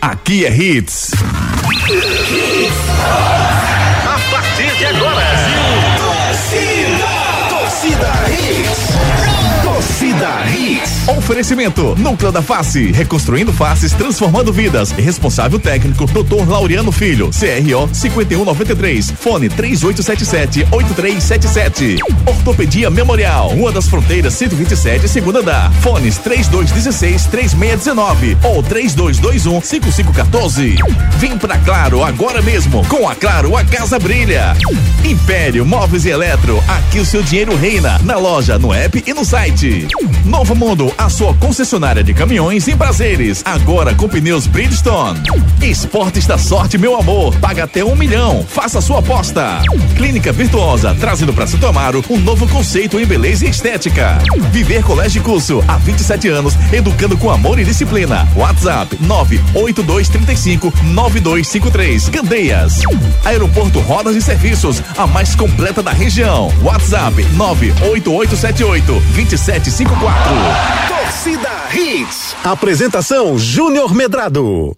Aqui é Hits. A partir de agora. Torcida, torcida Hits. Torcida Hits. Oferecimento: Núcleo da Face, reconstruindo faces, transformando vidas. Responsável técnico: Dr. Laureano Filho, CRO 5193, fone 3877-8377. Ortopedia Memorial, Rua das Fronteiras 127, segunda andar. Fones 3216-3619 ou 3221-5514. Vem pra Claro agora mesmo. Com a Claro, a casa brilha. Império Móveis e Eletro, aqui o seu dinheiro reina. Na loja, no app e no site. Novo Mundo, a sua concessionária de caminhões em prazeres. Agora com pneus Bridgestone. Esportes da sorte, meu amor. Paga até um milhão. Faça sua aposta. Clínica Virtuosa, trazendo para Santo Amaro um novo conceito em beleza e estética. Viver Colégio Curso, há 27 anos, educando com amor e disciplina. WhatsApp 98235 9253. Candeias. Aeroporto Rodas e Serviços, a mais completa da região. WhatsApp 98878 2754. Torcida Hits. Apresentação Júnior Medrado.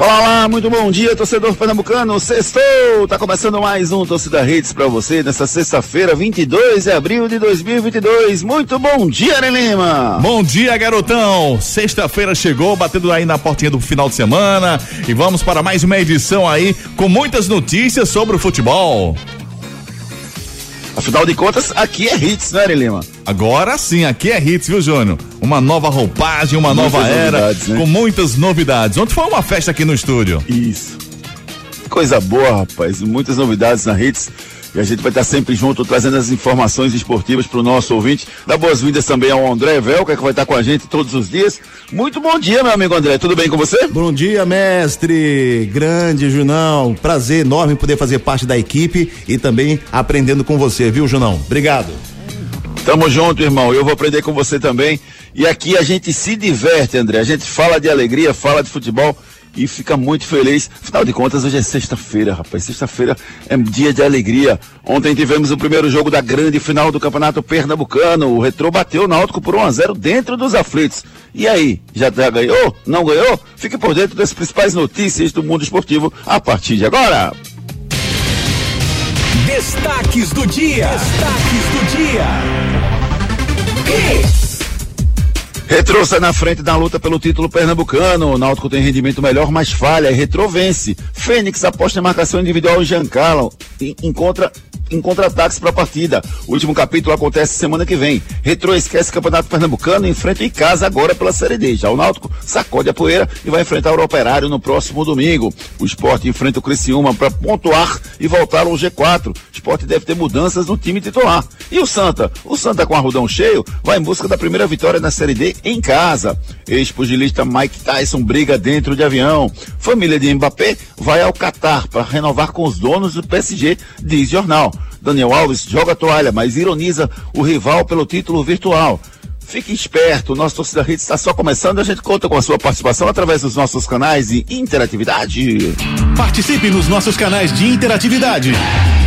Olá, muito bom dia, torcedor pernambucano. Sextou! Tá começando mais um Torcida Hits para você nessa sexta-feira, 22 de abril de 2022. Muito bom dia, Aren Lima. Bom dia, garotão. Sexta-feira chegou, batendo aí na portinha do final de semana e vamos para mais uma edição aí com muitas notícias sobre o futebol. Afinal de contas, aqui é Hits, né, Aren Lima? Agora sim, aqui é Hits, viu, Júnior? Uma nova roupagem, uma Muitas nova era, né? com muitas novidades. Ontem foi uma festa aqui no estúdio. Isso. Coisa boa, rapaz. Muitas novidades na Hits. E a gente vai estar sempre junto, trazendo as informações esportivas para o nosso ouvinte. Dá boas-vindas também ao André Velca, que vai estar com a gente todos os dias. Muito bom dia, meu amigo André. Tudo bem com você? Bom dia, mestre. Grande, Junão. Prazer enorme poder fazer parte da equipe e também aprendendo com você, viu, Junão? Obrigado. Tamo junto, irmão. Eu vou aprender com você também. E aqui a gente se diverte, André. A gente fala de alegria, fala de futebol e fica muito feliz. Afinal de contas, hoje é sexta-feira, rapaz. Sexta-feira é dia de alegria. Ontem tivemos o primeiro jogo da grande final do Campeonato Pernambucano. O Retrô bateu o Náutico por 1 a 0 dentro dos aflitos. E aí, já, já ganhou? Não ganhou? Fique por dentro das principais notícias do mundo esportivo a partir de agora. Destaques do dia. Destaques do dia. Hits. Retrô sai na frente da luta pelo título pernambucano. O Náutico tem rendimento melhor, mas falha. E Retrô vence. Fênix aposta em marcação individual em Giancarlo. E encontra em contra-ataques para a partida. O último capítulo acontece semana que vem. Retrô esquece o Campeonato Pernambucano e enfrenta em casa agora pela Série D. Já o Náutico sacode a poeira e vai enfrentar o Operário no próximo domingo. O esporte enfrenta o Criciúma para pontuar e voltar ao G4. O esporte deve ter mudanças no time titular. E o Santa? O Santa com arrudão cheio vai em busca da primeira vitória na Série D em casa. Ex-pugilista Mike Tyson briga dentro de avião. Família de Mbappé vai ao Catar para renovar com os donos do PSG, diz jornal. Daniel Alves joga a toalha, mas ironiza o rival pelo título virtual. Fique esperto, nosso torcida rede está só começando a gente conta com a sua participação através dos nossos canais de interatividade. Participe nos nossos canais de interatividade.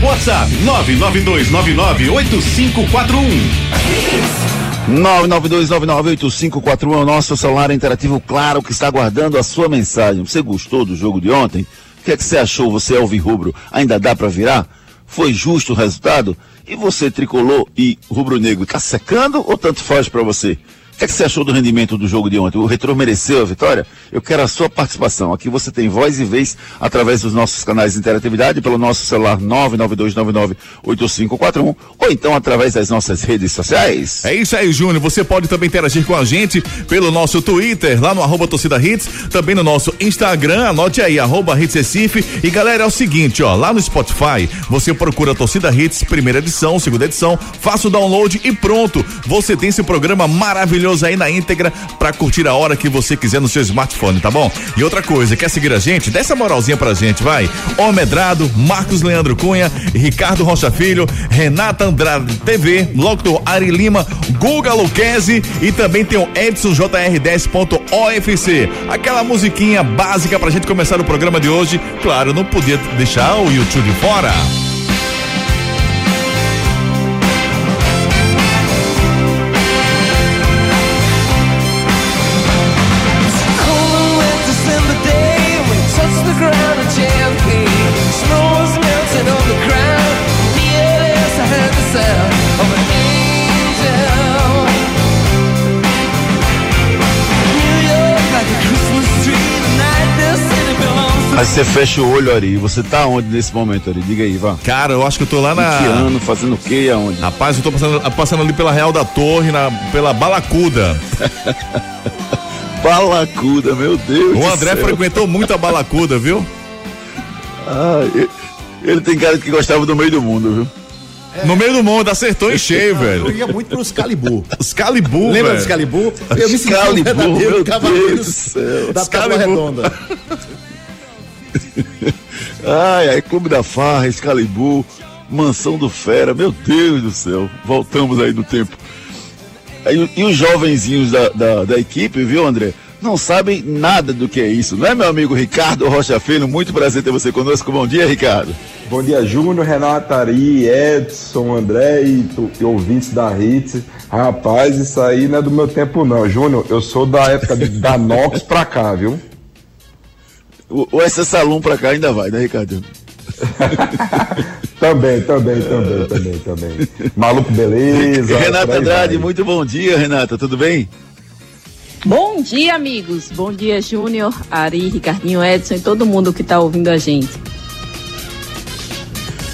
WhatsApp 992998541. 992998541 é o nosso celular interativo, claro, que está aguardando a sua mensagem. Você gostou do jogo de ontem? O que é que você achou? Você é Rubro? Ainda dá para virar? Foi justo o resultado? E você, tricolor e rubro-negro, tá secando ou tanto faz para você? O que, é que você achou do rendimento do jogo de ontem? O Retro mereceu a vitória? Eu quero a sua participação. Aqui você tem voz e vez através dos nossos canais de interatividade, pelo nosso celular 992998541 ou então através das nossas redes sociais. É isso aí, Júnior. Você pode também interagir com a gente pelo nosso Twitter, lá no arroba torcida hits, também no nosso Instagram, anote aí, arroba hits Recife. E galera, é o seguinte, ó, lá no Spotify, você procura Torcida Hits, primeira edição, segunda edição, faça o download e pronto. Você tem esse programa maravilhoso aí na íntegra pra curtir a hora que você quiser no seu smartphone, tá bom? E outra coisa, quer seguir a gente? Dá essa moralzinha pra gente, vai. Ó Medrado, Marcos Leandro Cunha, Ricardo Rocha Filho, Renata Andrade TV, Locutor Ari Lima, Guga Luquezzi e também tem o Edson JR10.ofc. Aquela musiquinha básica pra gente começar o programa de hoje. Claro, não podia deixar o YouTube fora. Mas você fecha o olho, Ari. Você tá onde nesse momento, Ari? Diga aí, vá. Cara, eu acho que eu tô lá na. Que ano, fazendo o quê e aonde? Rapaz, eu tô passando, passando ali pela Real da Torre, na, pela Balacuda. Balacuda, meu Deus. O André frequentou muito a Balacuda, viu? Ah, ele, ele tem cara de que gostava do meio do mundo, viu? No meio do mundo, acertou em cheio, Eu velho. ia muito pro Excalibur. Excalibur, Lembra do velho. Excalibur? Eu me senti um Excalibur, verdadeiro meu Deus do céu. da Tábua. Redonda. Ai, ai, Clube da Farra, Excalibur, Mansão do Fera, meu Deus do céu. Voltamos aí no tempo. Aí, e os jovenzinhos da, da, da equipe, viu, André? Não sabem nada do que é isso, não é, meu amigo Ricardo Rocha Filho? Muito prazer ter você conosco. Bom dia, Ricardo. Bom dia, Júnior, Renata, Ari, Edson, André e, tu- e ouvintes da Hits. Rapaz, isso aí não é do meu tempo não, Júnior. Eu sou da época da Nox pra cá, viu? O, o essa Salum pra cá ainda vai, né, Ricardo? Também, também, também, também, também. Maluco, beleza. Renata Andrade, muito bom dia, Renata, tudo bem? Bom dia, amigos. Bom dia, Júnior, Ari, Ricardinho, Edson e todo mundo que está ouvindo a gente.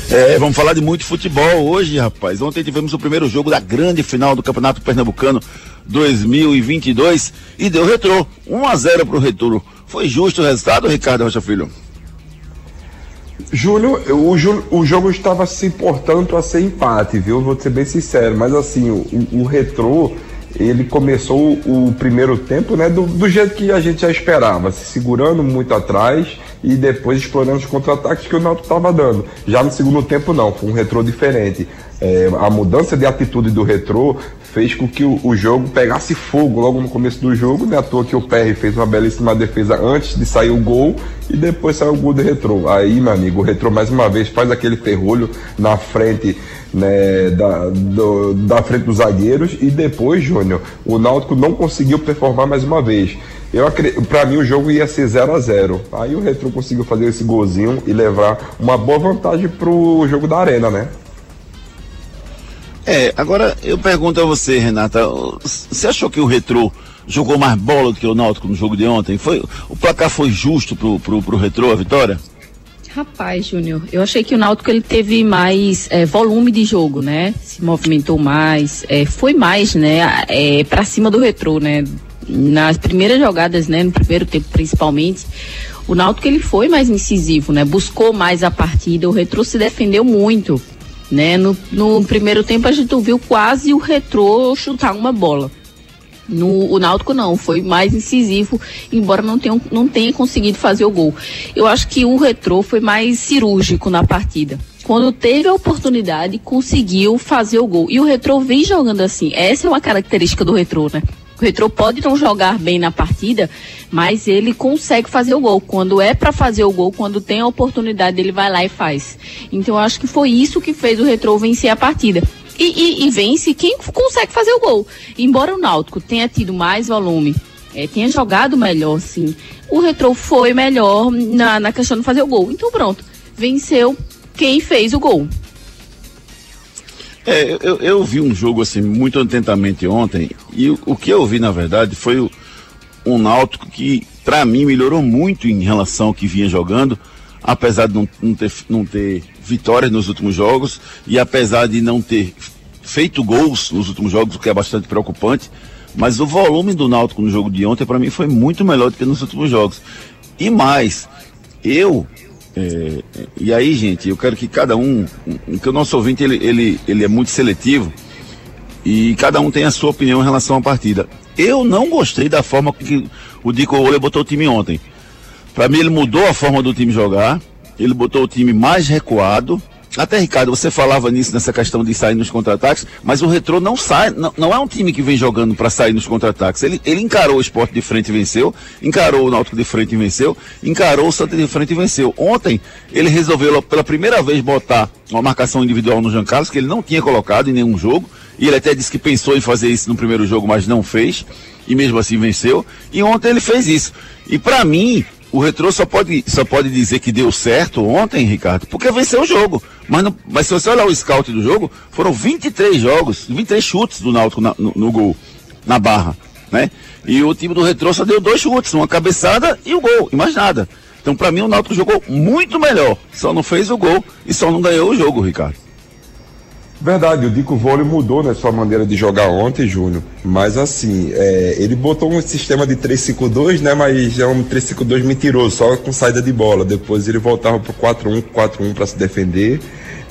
É, vamos falar de muito futebol hoje, rapaz. Ontem tivemos o primeiro jogo da grande final do Campeonato Pernambucano 2022 e deu retrô. 1 a 0 pro retrô. Foi justo o resultado, Ricardo Rocha Filho? Júnior, o, o jogo estava se portando a ser empate, viu? Vou ser bem sincero, mas assim, o, o retrô, ele começou o primeiro tempo, né, do, do jeito que a gente já esperava, se segurando muito atrás e depois explorando os contra-ataques que o Náutico estava dando. Já no segundo tempo não, foi um retrô diferente. É, a mudança de atitude do retrô fez com que o, o jogo pegasse fogo logo no começo do jogo, né? À toa que o PR fez uma belíssima defesa antes de sair o gol e depois saiu o gol do retrô. Aí, meu amigo, o retrô mais uma vez faz aquele ferrolho na frente né, da, do- da frente dos zagueiros e depois, Júnior, o Náutico não conseguiu performar mais uma vez. Eu para mim o jogo ia ser 0 a 0 Aí o Retro conseguiu fazer esse golzinho e levar uma boa vantagem pro jogo da Arena, né? É, agora eu pergunto a você, Renata, você achou que o Retrô jogou mais bola do que o Náutico no jogo de ontem? Foi, o placar foi justo pro, pro, pro Retrô, a vitória? Rapaz, Júnior, eu achei que o Náutico ele teve mais eh, volume de jogo, né? Se movimentou mais, eh, foi mais, né? Eh, para cima do retrô, né? Nas primeiras jogadas, né? No primeiro tempo, principalmente, o Náutico ele foi mais incisivo, né? Buscou mais a partida, o retrô se defendeu muito, né? No, no primeiro tempo a gente viu quase o retrô chutar uma bola. No, o Náutico não, foi mais incisivo, embora não tenha, não tenha conseguido fazer o gol. Eu acho que o Retrô foi mais cirúrgico na partida. Quando teve a oportunidade, conseguiu fazer o gol. E o Retrô vem jogando assim. Essa é uma característica do Retrô, né? O Retrô pode não jogar bem na partida, mas ele consegue fazer o gol. Quando é para fazer o gol, quando tem a oportunidade, ele vai lá e faz. Então eu acho que foi isso que fez o Retrô vencer a partida. E, e- e vence quem consegue fazer o gol. Embora o Náutico tenha tido mais volume, eh, tenha jogado melhor, sim, o Retrô foi melhor na, na questão de fazer o gol. Então pronto, venceu quem fez o gol. É, eu, eu vi um jogo assim muito atentamente ontem e o, o que eu vi na verdade foi o, um Náutico que para mim melhorou muito em relação ao que vinha jogando, apesar de não, não ter, não ter vitórias nos últimos jogos e apesar de não ter feito gols nos últimos jogos, o que é bastante preocupante, mas o volume do Náutico no jogo de ontem para mim foi muito melhor do que nos últimos jogos. E mais, eu é, e aí, gente, eu quero que cada um, que o nosso ouvinte ele, ele, ele é muito seletivo e cada um tem a sua opinião em relação à partida. Eu não gostei da forma que o Dico Olho botou o time ontem. Para mim, ele mudou a forma do time jogar, ele botou o time mais recuado. Até, Ricardo, você falava nisso, nessa questão de sair nos contra-ataques, mas o Retrô não sai, não, não é um time que vem jogando para sair nos contra-ataques. Ele, ele encarou o esporte de frente e venceu, encarou o Náutico de frente e venceu, encarou o Santa de frente e venceu. Ontem, ele resolveu pela primeira vez botar uma marcação individual no Jean Carlos, que ele não tinha colocado em nenhum jogo, e ele até disse que pensou em fazer isso no primeiro jogo, mas não fez, e mesmo assim venceu. E ontem ele fez isso. E para mim, o Retrô só pode, só pode dizer que deu certo ontem, Ricardo, porque venceu o jogo. Mas, não, mas se você olhar o scout do jogo, foram 23 jogos, 23 chutes do Náutico na- no, no gol, na barra, né? E o time do Retrô só deu dois chutes, uma cabeçada e o gol, e mais nada. Então Então, para mim, o Náutico jogou muito melhor. Só não fez o gol e só não ganhou o jogo, Ricardo. Verdade, o Dico Vôlei mudou na sua maneira de jogar ontem, Júnior. Mas assim, é, ele botou um sistema de 3-5-2, né? Mas é um 3-5-2 mentiroso, só com saída de bola. Depois ele voltava pro 4-1, 4-1 para se defender.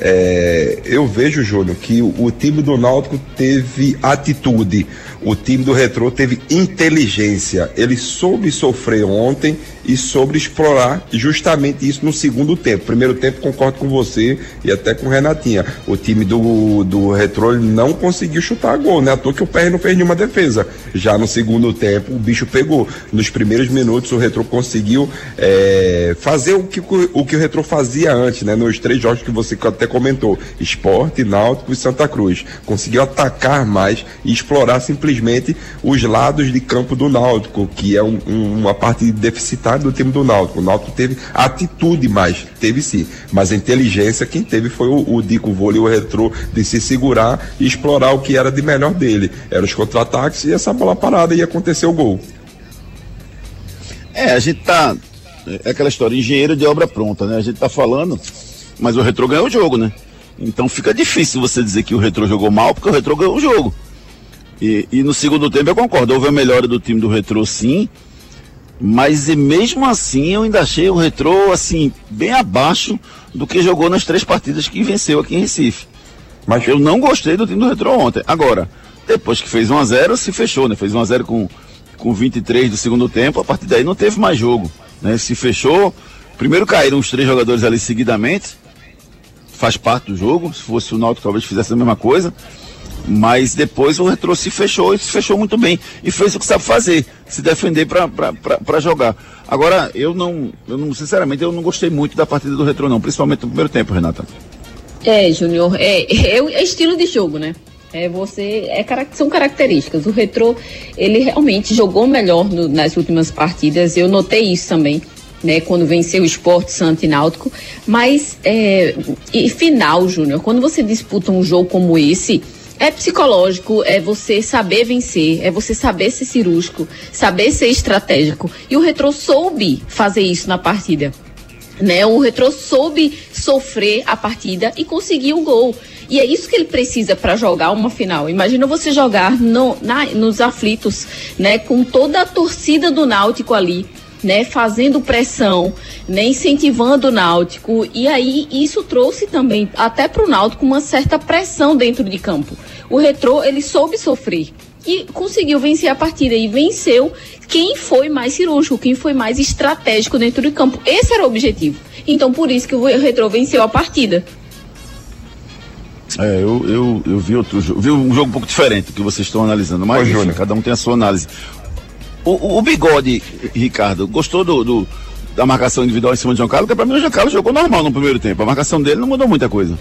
É, eu vejo, Júnior, que o, o, time do Náutico teve atitude, o time do Retrô teve inteligência. Ele soube sofrer ontem e soube explorar justamente isso no segundo tempo. Primeiro tempo, concordo com você e até com Renatinha. O time do, do Retrô não conseguiu chutar gol, né? À toa que o PR não fez nenhuma defesa. Já no segundo tempo, o bicho pegou. Nos primeiros minutos, o Retrô conseguiu é, fazer o que o, que o Retrô fazia antes, né? Nos três jogos que você até comentou: Esporte, Náutico e Santa Cruz. Conseguiu atacar mais e explorar simplesmente os lados de campo do Náutico, que é um, um, uma parte deficitária do time do Náutico. O Náutico teve atitude mais, teve sim, mas a inteligência quem teve foi o, o Dico Vôlei, o Retrô, de se segurar e explorar o que era de melhor dele. Eram os contra-ataques e essa bola parada ia acontecer o gol. É, a gente tá. É aquela história, engenheiro de obra pronta, né? A gente tá falando, mas o Retrô ganhou o jogo, né? Então fica difícil você dizer que o Retrô jogou mal, porque o Retrô ganhou o jogo. E, e no segundo tempo eu concordo, houve a melhora do time do Retrô sim, mas e mesmo assim eu ainda achei o Retrô assim bem abaixo do que jogou nas três partidas que venceu aqui em Recife. Mas eu não gostei do time do Retrô ontem. Agora, depois que fez 1 a 0 se fechou, né? Fez 1 a 0 com com 23 do segundo tempo, a partir daí não teve mais jogo, né? Se fechou. Primeiro caíram os três jogadores ali seguidamente. Faz parte do jogo. Se fosse o Náutico talvez fizesse a mesma coisa. Mas depois o Retro se fechou e se fechou muito bem. E fez o que sabe fazer, se defender para jogar. Agora, eu não, eu não, sinceramente, eu não gostei muito da partida do Retro, não, principalmente no primeiro tempo, Renata. É, Júnior, é, é, é estilo de jogo, né? É você é são características. O Retro ele realmente jogou melhor no, nas últimas partidas. Eu notei isso também, né? Quando venceu o Esporte Santo e Náutico. Mas é, e final, Júnior, quando você disputa um jogo como esse, é psicológico, é você saber vencer, é você saber ser cirúrgico, saber ser estratégico. E o Retro soube fazer isso na partida. Né? O Retro soube sofrer a partida e conseguiu o gol. E é isso que ele precisa para jogar uma final. Imagina você jogar no, na, nos aflitos, né, com toda a torcida do Náutico ali, né, fazendo pressão, né, incentivando o Náutico. E aí isso trouxe também até para o Náutico uma certa pressão dentro de campo. O Retrô ele soube sofrer e conseguiu vencer a partida e venceu quem foi mais cirúrgico, quem foi mais estratégico dentro de campo. Esse era o objetivo. Então por isso que o Retrô venceu a partida. É, eu, eu, eu vi outro jogo, vi um jogo um pouco diferente do que vocês estão analisando, mas enfim, cada um tem a sua análise. O, o, o Bigode, Ricardo, gostou do, do, da marcação individual em cima de João Carlos? Porque para mim o João Carlos jogou normal no primeiro tempo. A marcação dele não mudou muita coisa.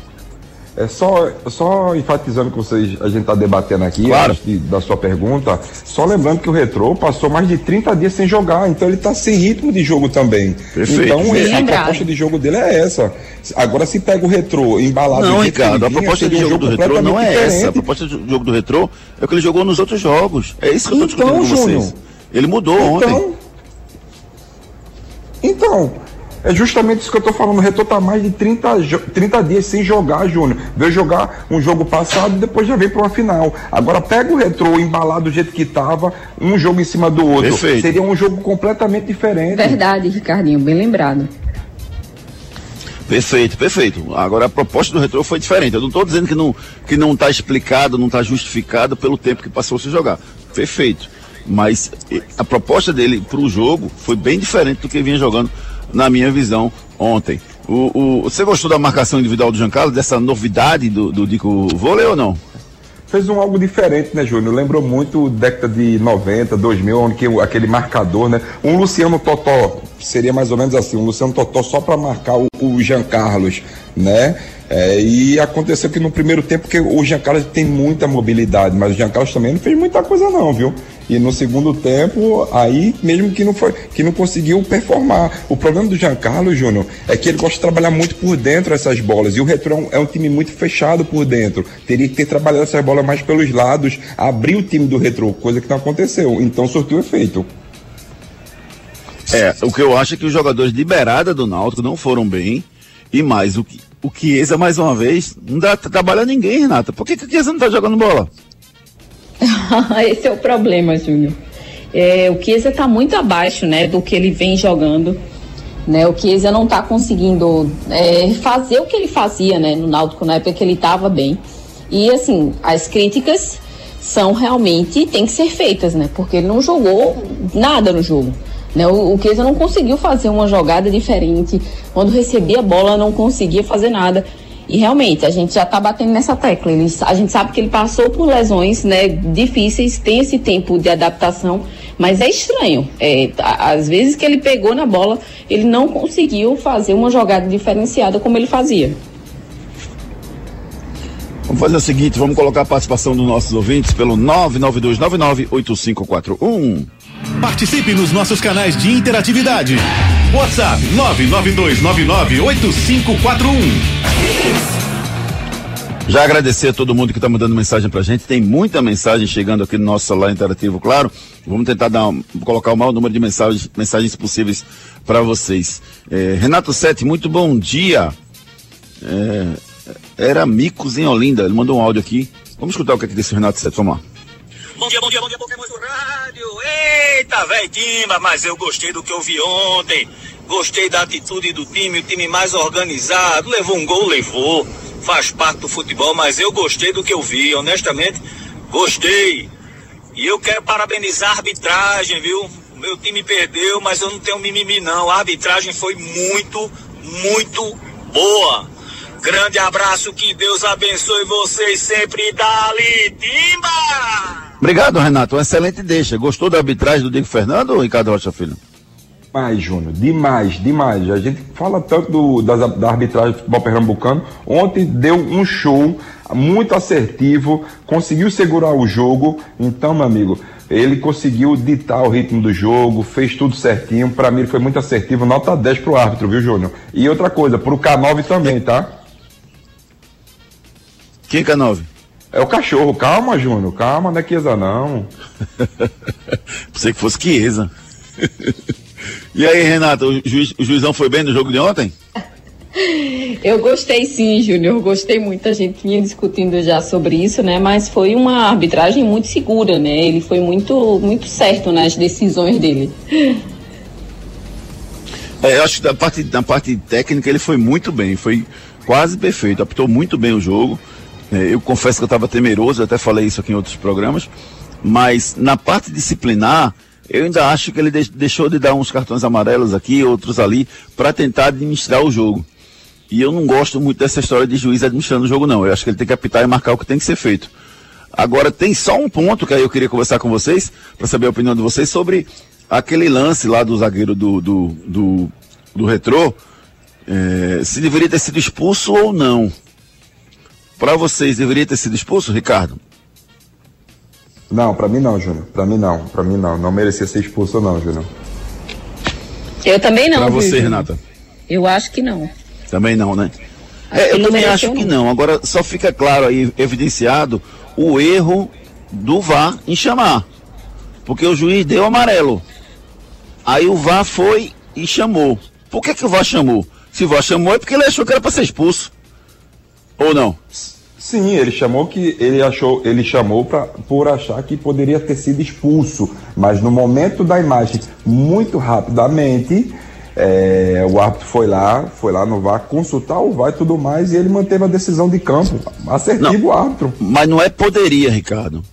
É só, só enfatizando que vocês, a gente está debatendo aqui, claro. antes de, da sua pergunta, só lembrando que o Retrô passou mais de 30 dias sem jogar, então ele está sem ritmo de jogo também. Perfeito. Então Bem a proposta de jogo dele é essa. Agora se pega o Retrô embalado... Não, Ricardo, a proposta de jogo, jogo do Retrô não é diferente. essa. A proposta de jogo do Retrô é o que ele jogou nos outros jogos. É isso que eu estou então, discutindo com vocês. Ele mudou então, ontem. Então, é justamente isso que eu tô falando. O Retrô tá mais de 30, 30 dias sem jogar, Júnior. Veio jogar um jogo passado e depois já veio para uma final. Agora pega o Retrô embalado do jeito que tava, um jogo em cima do outro. Perfeito. Seria um jogo completamente diferente. Verdade, Ricardinho, bem lembrado. Perfeito, perfeito. Agora a proposta do retrô foi diferente. Eu não estou dizendo que não que não está explicado, não está justificado pelo tempo que passou se jogar. Perfeito. Mas a proposta dele para o jogo foi bem diferente do que vinha jogando na minha visão, ontem. O, o, você gostou da marcação individual do Giancarlo, dessa novidade do, do Dico Vôlei ou não? Fez um algo diferente, né, Júnior? Lembrou muito década de 90, 2000, onde que, aquele marcador, né? Um Luciano Totó, seria mais ou menos assim, um Luciano Totó só para marcar o, o Jean Carlos, né? É, e aconteceu que no primeiro tempo, que o Jean Carlos tem muita mobilidade, mas o Jean Carlos também não fez muita coisa não, viu? E no segundo tempo, aí mesmo que não foi, que não conseguiu performar. O problema do Giancarlo Júnior é que ele gosta de trabalhar muito por dentro essas bolas. E o Retro é um, é um, time muito fechado por dentro. Teria que ter trabalhado essas bolas mais pelos lados, abrir o time do Retro, coisa que não aconteceu. Então surtiu efeito. É, o que eu acho é que os jogadores de beirada do Náutico não foram bem. E mais, o que o Chiesa, mais uma vez, não dá trabalho a ninguém, Renata. Por que, que o Chiesa não tá jogando bola? Esse é o problema, Júnior. É, o Chiesa tá muito abaixo, né, do que ele vem jogando. Né, o Chiesa não tá conseguindo é, fazer o que ele fazia, né, no Náutico na época que ele tava bem. E assim, as críticas são realmente tem que ser feitas, né? Porque ele não jogou nada no jogo. Né? O, o Chiesa não conseguiu fazer uma jogada diferente. Quando recebia a bola, não conseguia fazer nada. E realmente, a gente já está batendo nessa tecla. Ele, a gente sabe que ele passou por lesões né, difíceis, tem esse tempo de adaptação, mas é estranho. É, às vezes que ele pegou na bola, ele não conseguiu fazer uma jogada diferenciada como ele fazia. Vamos fazer o seguinte, vamos colocar a participação dos nossos ouvintes pelo 992998541. Participe nos nossos canais de interatividade. WhatsApp 992998541. Já agradecer a todo mundo que está mandando mensagem pra gente. Tem muita mensagem chegando aqui no nosso celular interativo, claro. Vamos tentar dar, colocar o maior número de mensagens, mensagens possíveis para vocês. É, Renato Sete, muito bom dia. É, era Micos em Olinda. Ele mandou um áudio aqui. Vamos escutar o que, é que disse o Renato Sete. Vamos lá. Bom dia, bom dia, bom dia, Pokémon do Rádio. Eita, velho Timba, mas eu gostei do que eu vi ontem. Gostei da atitude do time, o time mais organizado. Levou um gol, levou. Faz parte do futebol, mas eu gostei do que eu vi. Honestamente, gostei. E eu quero parabenizar a arbitragem, viu? Meu time perdeu, mas eu não tenho mimimi, não. A arbitragem foi muito, muito boa. Grande abraço, que Deus abençoe vocês sempre. Dali, Timba! Obrigado, Renato. Uma excelente deixa. Gostou da arbitragem do Diego Fernando ou Ricardo Rocha Filho? Demais, Júnior, demais, demais. A gente fala tanto do, da, da arbitragem do futebol pernambucano. Ontem deu um show muito assertivo, conseguiu segurar o jogo. Então, meu amigo, ele conseguiu ditar o ritmo do jogo, fez tudo certinho. Para mim, ele foi muito assertivo. Nota 10 pro árbitro, viu, Júnior? E outra coisa, pro K9 também, tá? Quem é K9? É o cachorro. Calma, Júnior. Calma, não é Chiesa, não. Pensei que fosse Chiesa. e aí, Renata, o, juiz, o juizão foi bem no jogo de ontem? Eu gostei sim, Júnior, gostei muito. A gente vinha discutindo já sobre isso, né? Mas foi uma arbitragem muito segura, né? Ele foi muito, muito certo nas decisões dele. É, eu acho que na parte, na parte técnica ele foi muito bem, foi quase perfeito, apitou muito bem o jogo. É, eu confesso que eu estava temeroso, eu até falei isso aqui em outros programas, mas na parte disciplinar, eu ainda acho que ele deixou de dar uns cartões amarelos aqui, outros ali, para tentar administrar o jogo. E eu não gosto muito dessa história de juiz administrando o jogo, não. Eu acho que ele tem que apitar e marcar o que tem que ser feito. Agora, tem só um ponto que aí eu queria conversar com vocês, para saber a opinião de vocês sobre aquele lance lá do zagueiro do, do, do, do retrô, é, se deveria ter sido expulso ou não. Para vocês, deveria ter sido expulso, Ricardo? Não, para mim não, Júnior. Para mim não. Para mim não. Não merecia ser expulso, não, Júnior. Eu também não. Para você, Renata? Eu acho que não. Também não, né? É, eu também acho que não. Agora, só fica claro aí, evidenciado, o erro do VAR em chamar. Porque o juiz deu amarelo. Aí o VAR foi e chamou. Por que, que o VAR chamou? Se o VAR chamou é porque ele achou que era para ser expulso. Ou não? Sim, ele chamou que ele achou, ele chamou pra, por achar que poderia ter sido expulso, mas no momento da imagem, muito rapidamente, é, o árbitro foi lá, foi lá no VAR consultar o VAR e tudo mais, e ele manteve a decisão de campo. Assertivo não, o árbitro. Mas não é poderia, Ricardo.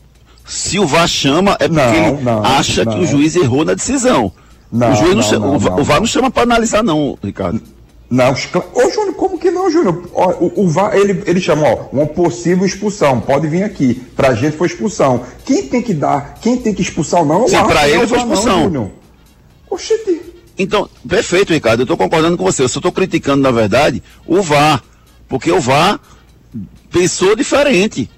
Se o VAR chama, é porque não, ele não, acha que o juiz errou na decisão. o, juiz não, chama, o, o VAR não chama para analisar, não, Ricardo. Não, ô Júnior, como que não, Júnior? O, o VAR, ele, ele chamou, ó, uma possível expulsão, pode vir aqui. Pra gente foi expulsão. Quem tem que dar, quem tem que expulsar ou não é o Sim, VAR. pra ele foi expulsão. Não. Oxente. Então, perfeito, Ricardo, eu tô concordando com você. Eu só tô criticando, na verdade, o VAR. Porque o VAR pensou diferente.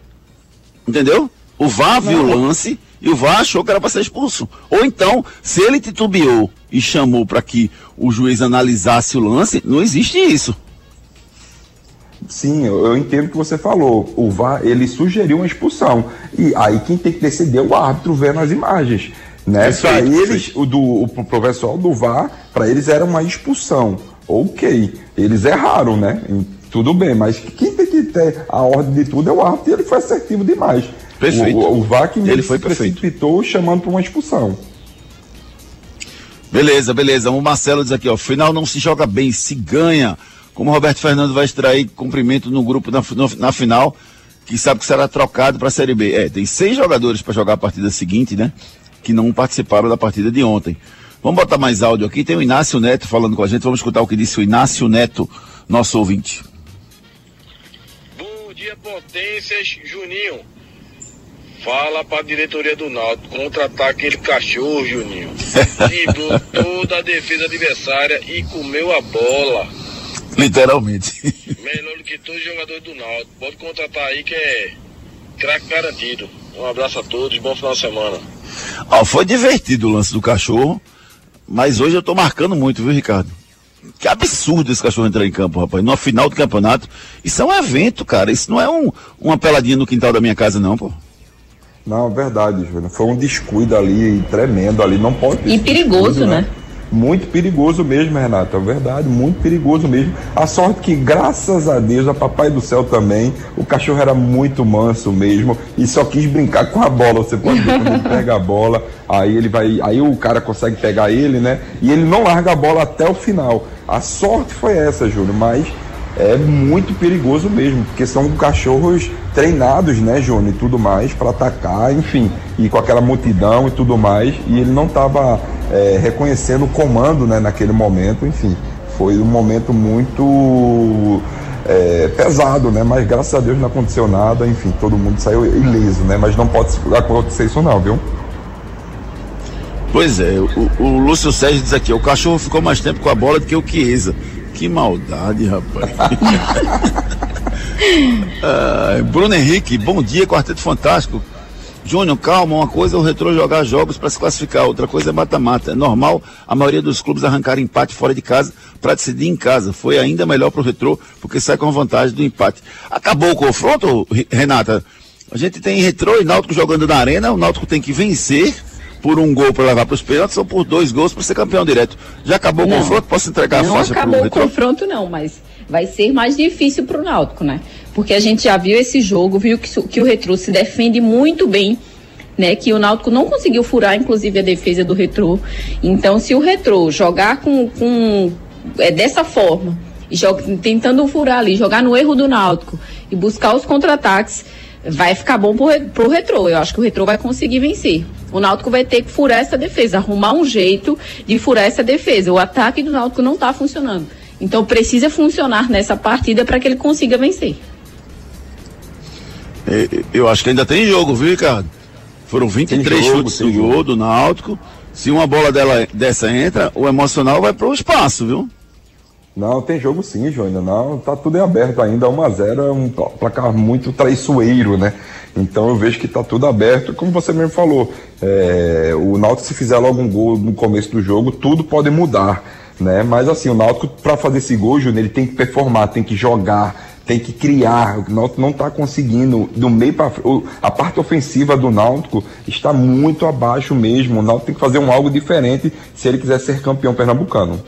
Entendeu? O VAR não. viu o lance e o VAR achou que era para ser expulso. Ou então, se ele titubeou e chamou para que o juiz analisasse o lance, não existe isso. Sim, eu, entendo o que você falou. O VAR, ele sugeriu uma expulsão. E aí quem tem que decidir é o árbitro vendo as imagens. Né? Para eles, o do o pro pessoal do VAR, para eles era uma expulsão. Ok, eles erraram, né? Tudo bem, mas quem tem que ter a ordem de tudo é o árbitro e ele foi assertivo demais. Perfeito. O, o, VAR que Ele foi se perfeito. precipitou chamando para uma expulsão. Beleza, beleza. O Marcelo diz aqui, ó, final não se joga bem, se ganha. Como o Roberto Fernando vai extrair cumprimento no grupo na, no- na final, que sabe que será trocado para a Série B. É, tem seis jogadores para jogar a partida seguinte, né? Que não participaram da partida de ontem. Vamos botar mais áudio aqui. Tem o Inácio Neto falando com a gente. Vamos escutar o que disse o Inácio Neto, nosso ouvinte. Bom dia, potências. Juninho, fala pra diretoria do Náutico contratar aquele cachorro, Juninho. Driblou toda a defesa adversária e comeu a bola. Literalmente. Melhor do que todos os jogadores do Náutico. Pode contratar aí que é craque garantido. Um abraço a todos, bom final de semana. Ó, foi divertido o lance do cachorro, mas hoje eu tô marcando muito, viu, Ricardo? Que absurdo esse cachorro entrar em campo, rapaz. No final do campeonato. Isso é um evento, cara. Isso não é um, uma peladinha no quintal da minha casa, não, pô. Não, é verdade, Júnior. Foi um descuido ali tremendo ali. Não pode E perigoso, descuido, né? Muito perigoso mesmo, Renato. É verdade, muito perigoso mesmo. A sorte que, graças a Deus, a Papai do Céu também, o cachorro era muito manso mesmo e só quis brincar com a bola. Você pode ver quando ele pega a bola, aí ele vai. Aí o cara consegue pegar ele, né? E ele não larga a bola até o final. A sorte foi essa, Júnior, mas é muito perigoso mesmo, porque são cachorros treinados, né, Júnior, e tudo mais, para atacar, enfim, e com aquela multidão e tudo mais, e ele não estava reconhecendo o comando, né, naquele momento, enfim, foi um momento muito é, pesado, né, mas graças a Deus não aconteceu nada, enfim, todo mundo saiu ileso, né, mas não pode acontecer isso não, viu? Pois é, o, o Lúcio Sérgio diz aqui, o cachorro ficou mais tempo com a bola do que o Chiesa. Que maldade, rapaz. Bruno Henrique, bom dia, Quarteto Fantástico. Júnior, calma, uma coisa é o retrô jogar jogos para se classificar, outra coisa é mata-mata. É normal a maioria dos clubes arrancar empate fora de casa para decidir em casa. Foi ainda melhor para o retrô, porque sai com a vantagem do empate. Acabou o confronto, Renata? A gente tem retrô e Náutico jogando na arena, o Náutico tem que vencer por um gol para levar para os pênaltis ou por dois gols para ser campeão direto. Já acabou Não. o confronto? Posso entregar não a faixa para acabou o o retrô? confronto, não, mas vai ser mais difícil para o Náutico, né? Porque a gente já viu esse jogo, viu que, que o Retrô se defende muito bem, né? Que o Náutico não conseguiu furar, inclusive, a defesa do Retrô. Então, se o Retrô jogar com, com é, dessa forma, joga- tentando furar ali, jogar no erro do Náutico e buscar os contra-ataques, vai ficar bom pro, pro Retrô. Eu acho que o Retrô vai conseguir vencer. O Náutico vai ter que furar essa defesa, arrumar um jeito de furar essa defesa. O ataque do Náutico não está funcionando. Então precisa funcionar nessa partida para que ele consiga vencer. É, Eu acho que ainda tem jogo, viu, Ricardo? Foram 23 Tem jogo, chutes no jogo. do Náutico. Se uma bola dela, dessa entra, o emocional vai pro espaço, viu? Não, tem jogo sim, Júnior. Não, tá tudo em aberto ainda. 1x0 é um pla- placar muito traiçoeiro, né? Então eu vejo que tá tudo aberto. Como você mesmo falou, é, o Náutico se fizer logo um gol no começo do jogo, tudo pode mudar, né? Mas assim, o Náutico para fazer esse gol, Júnior, ele tem que performar, tem que jogar, tem que criar. O Náutico não tá conseguindo do meio para a parte ofensiva do Náutico está muito abaixo mesmo. O Náutico tem que fazer um algo diferente se ele quiser ser campeão pernambucano.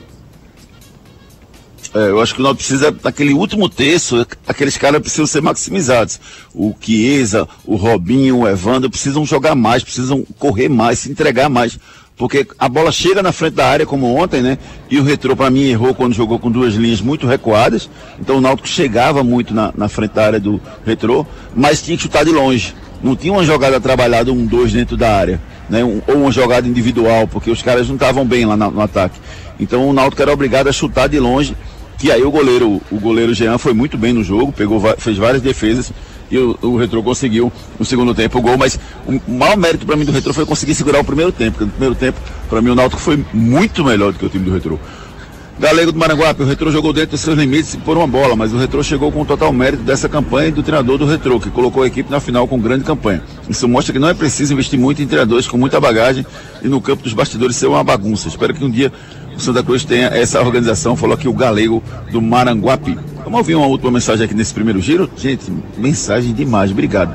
É, eu acho que nós precisa daquele último terço, aqueles caras precisam ser maximizados. O Chiesa, o Robinho, o Evandro precisam jogar mais, precisam correr mais, se entregar mais. Porque a bola chega na frente da área, como ontem, né? E o Retrô, para mim, errou quando jogou com duas linhas muito recuadas. Então o Náutico chegava muito na, na frente da área do Retrô, mas tinha que chutar de longe. Não tinha uma jogada trabalhada, um dois dentro da área. Né? Um- ou uma jogada individual, porque os caras não estavam bem lá na- no ataque. Então o Náutico era obrigado a chutar de longe que aí o goleiro, o goleiro Jean foi muito bem no jogo, pegou, fez várias defesas e o, o Retrô conseguiu no segundo tempo o gol, mas o maior mérito para mim do Retrô foi conseguir segurar o primeiro tempo, porque no primeiro tempo, para mim o Náutico foi muito melhor do que o time do Retrô. Galego do Maranguape, o Retrô jogou dentro dos seus limites por uma bola, mas o Retrô chegou com total mérito dessa campanha e do treinador do Retrô, que colocou a equipe na final com grande campanha. Isso mostra que não é preciso investir muito em treinadores com muita bagagem e no campo dos bastidores ser uma bagunça. Espero que um dia o Santa Cruz tenha essa organização, falou aqui o Galego do Maranguape. Vamos ouvir uma última mensagem aqui nesse primeiro giro? Gente, mensagem demais, obrigado.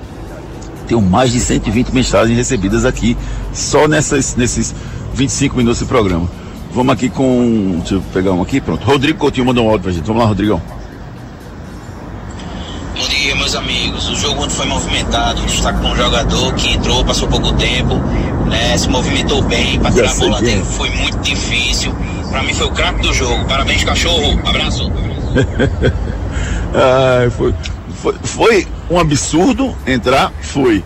Tenho mais de 120 mensagens recebidas aqui, só nessas, nesses 25 minutos de programa. Vamos aqui com. Deixa eu pegar um aqui, pronto. Rodrigo Coutinho mandou um áudio pra gente. Vamos lá, Rodrigão. Dia, meus amigos. O jogo ontem foi movimentado. Destaque para um jogador que entrou, passou pouco tempo, né? Se movimentou bem. Para tirar a bola dele foi muito difícil. Para mim foi o craque do jogo. Parabéns, cachorro. Abraço. ah, foi, foi, foi um absurdo entrar? Foi.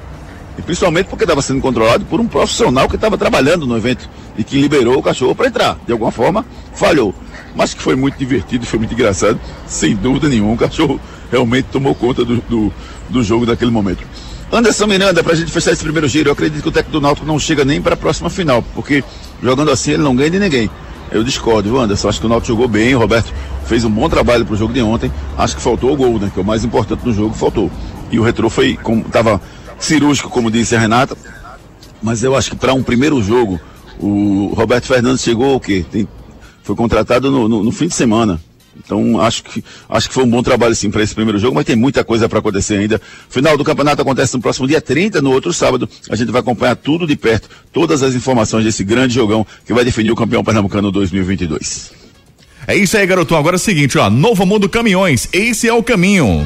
E principalmente porque estava sendo controlado por um profissional que estava trabalhando no evento e que liberou o cachorro para entrar. De alguma forma, falhou. Mas que foi muito divertido, foi muito engraçado, sem dúvida nenhuma. O cachorro realmente tomou conta do, do, do jogo naquele momento. Anderson Miranda, para a gente fechar esse primeiro giro, eu acredito que o técnico do Náutico não chega nem para a próxima final, porque jogando assim ele não ganha de ninguém. Eu discordo, viu, Anderson? Acho que o Náutico jogou bem, o Roberto fez um bom trabalho para o jogo de ontem. Acho que faltou o gol, né? Que é o mais importante no jogo, faltou. E o retrô foi, estava cirúrgico, como disse a Renata. Mas eu acho que para um primeiro jogo, o Roberto Fernandes chegou o quê? Tem, foi contratado no, no, no, fim de semana. Então acho que acho que foi um bom trabalho sim para esse primeiro jogo, mas tem muita coisa para acontecer ainda. Final do campeonato acontece no próximo dia 30, no outro sábado. A gente vai acompanhar tudo de perto, todas as informações desse grande jogão que vai definir o campeão pernambucano 2022. É isso aí, garotão. Agora é o seguinte, ó, Novo Mundo Caminhões, esse é o caminho.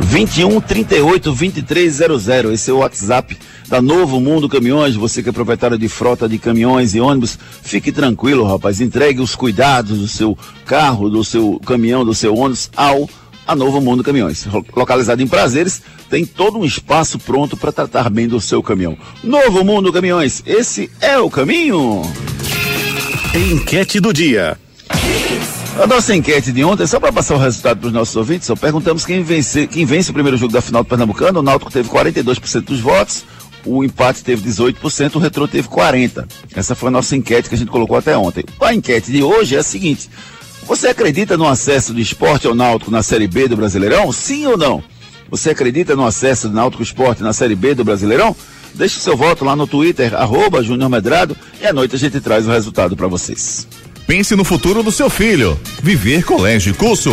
21 38 2300. Esse é o WhatsApp da Novo Mundo Caminhões. Você que é proprietário de frota de caminhões e ônibus, fique tranquilo, rapaz. Entregue os cuidados do seu carro, do seu caminhão, do seu ônibus ao a Novo Mundo Caminhões. Localizado em Prazeres, tem todo um espaço pronto para tratar bem do seu caminhão. Novo Mundo Caminhões, esse é o caminho. Enquete do dia. A nossa enquete de ontem, só para passar o resultado para os nossos ouvintes, só perguntamos quem vence, quem vence o primeiro jogo da final do Pernambucano. O Náutico teve 42% dos votos, o empate teve 18%, o retrô teve 40%. Essa foi a nossa enquete que a gente colocou até ontem. A enquete de hoje é a seguinte: você acredita no acesso do esporte ao Náutico na Série B do Brasileirão? Sim ou não? Você acredita no acesso do Náutico Esporte na Série B do Brasileirão? Deixe seu voto lá no Twitter, arroba Júnior Medrado, e à noite a gente traz o resultado para vocês. Pense no futuro do seu filho. Viver Colégio Curso.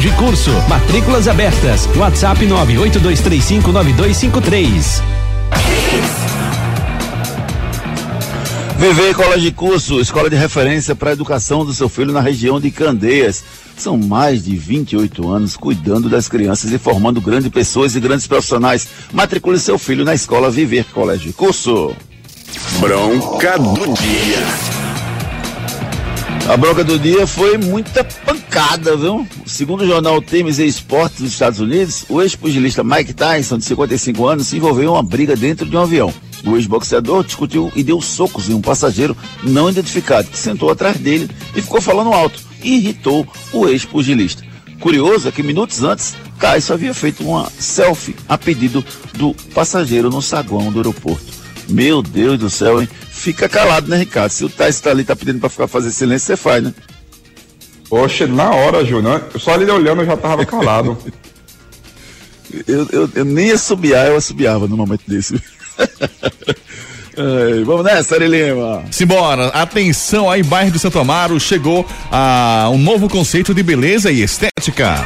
e Curso. Matrículas abertas. WhatsApp 982359253. VV Colégio de Curso, escola de referência para a educação do seu filho na região de Candeias. São mais de 28 anos cuidando das crianças e formando grandes pessoas e grandes profissionais. Matricule seu filho na escola Viver Colégio de Curso. Bronca do dia. A bronca do dia foi muita pancada, viu? Segundo o jornal Temes e Esportes dos Estados Unidos, o ex-pugilista Mike Tyson, de 55 anos, se envolveu em uma briga dentro de um avião. O ex-boxeador discutiu e deu socos em um passageiro não identificado que sentou atrás dele e ficou falando alto e irritou o ex-pugilista. Curioso é que minutos antes, Tyson havia feito uma selfie a pedido do passageiro no saguão do aeroporto. Meu Deus do céu, hein? Fica calado, né, Ricardo? Se o Tyson tá ali, tá pedindo pra ficar fazer silêncio, você faz, né? Oxe, na hora, Júnior. Só ele olhando eu já tava calado. eu, eu, eu, nem assobiar, eu assobiava no momento desse. Ai, vamos nessa, Ari Lima. Simbora, atenção aí, bairro de Santo Amaro, chegou a um novo conceito de beleza e estética.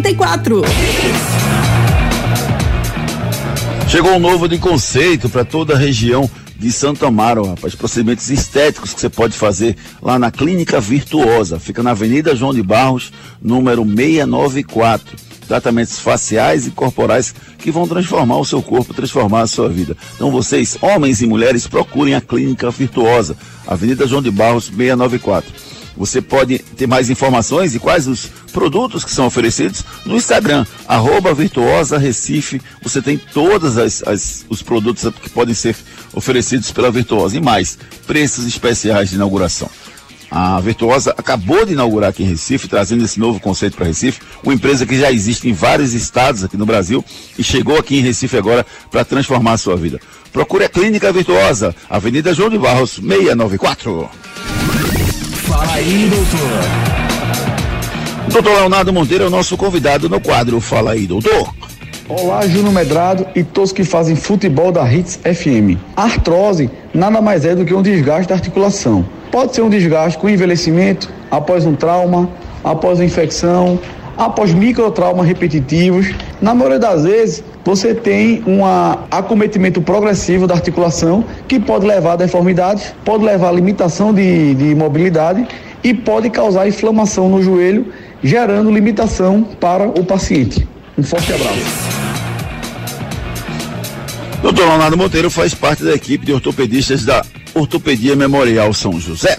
34. Chegou um novo de conceito para toda a região de Santo Amaro, rapaz. Procedimentos estéticos que você pode fazer lá na Clínica Virtuosa. Fica na Avenida João de Barros, número 694. Tratamentos faciais e corporais que vão transformar o seu corpo, transformar a sua vida. Então vocês, homens e mulheres, procurem a Clínica Virtuosa. Avenida João de Barros, 694. Você pode ter mais informações e quais os produtos que são oferecidos no Instagram, arroba Virtuosa Recife. Você tem todos os produtos que podem ser oferecidos pela Virtuosa e mais, preços especiais de inauguração. A Virtuosa acabou de inaugurar aqui em Recife, trazendo esse novo conceito para Recife, uma empresa que já existe em vários estados aqui no Brasil e chegou aqui em Recife agora para transformar a sua vida. Procure a Clínica Virtuosa, Avenida João de Barros, 694. Aí, doutor. Doutor Leonardo Monteiro é o nosso convidado no quadro Fala aí, doutor. Olá, Júnior Medrado e todos que fazem futebol da Hits FM. Artrose nada mais é do que um desgaste da articulação. Pode ser um desgaste com envelhecimento, após um trauma, após uma infecção, após microtraumas repetitivos. Na maioria das vezes, você tem um acometimento progressivo da articulação que pode levar a deformidades, pode levar a limitação de, de mobilidade e pode causar inflamação no joelho, gerando limitação para o paciente. Um forte abraço. Doutor Leonardo Monteiro faz parte da equipe de ortopedistas da Ortopedia Memorial São José.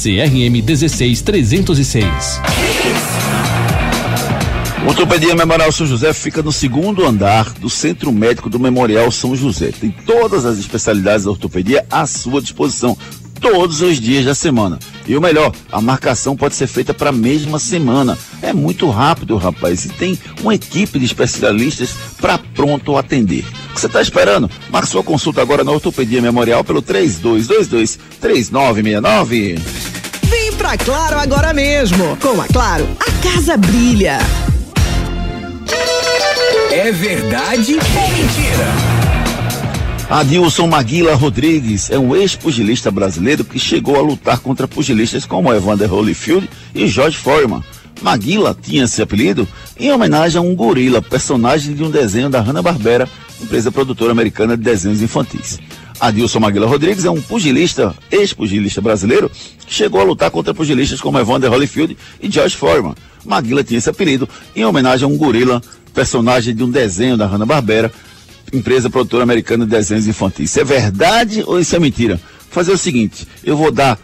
CRM 16306. Ortopedia Memorial São José fica no segundo andar do Centro Médico do Memorial São José. Tem todas as especialidades da ortopedia à sua disposição, todos os dias da semana. E o melhor, a marcação pode ser feita para a mesma semana. É muito rápido, rapaz, e tem uma equipe de especialistas para pronto atender. O que você está esperando? Marque sua consulta agora na Ortopedia Memorial pelo 3222 3969. Vem pra Claro agora mesmo. Com a Claro, a casa brilha. É verdade ou mentira? Adilson Maguila Rodrigues é um ex-pugilista brasileiro que chegou a lutar contra pugilistas como Evander Holyfield e George Foreman. Maguila tinha esse apelido em homenagem a um gorila, personagem de um desenho da Hanna-Barbera, empresa produtora americana de desenhos infantis. Adilson Maguila Rodrigues é um pugilista, ex-pugilista brasileiro, que chegou a lutar contra pugilistas como Evander Holyfield e George Foreman. Maguila tinha esse apelido em homenagem a um gorila, personagem de um desenho da Hanna-Barbera, empresa produtora americana de desenhos infantis. Isso é verdade ou isso é mentira? Vou fazer o seguinte, eu vou dar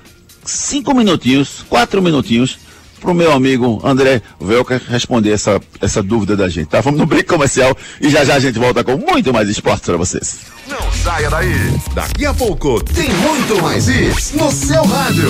cinco minutinhos, quatro minutinhos, pro meu amigo André Velker responder essa, essa dúvida da gente, tá? Vamos no break comercial e já já a gente volta com muito mais esporte para vocês. Não saia daí. Daqui a pouco tem muito mais isso no seu rádio.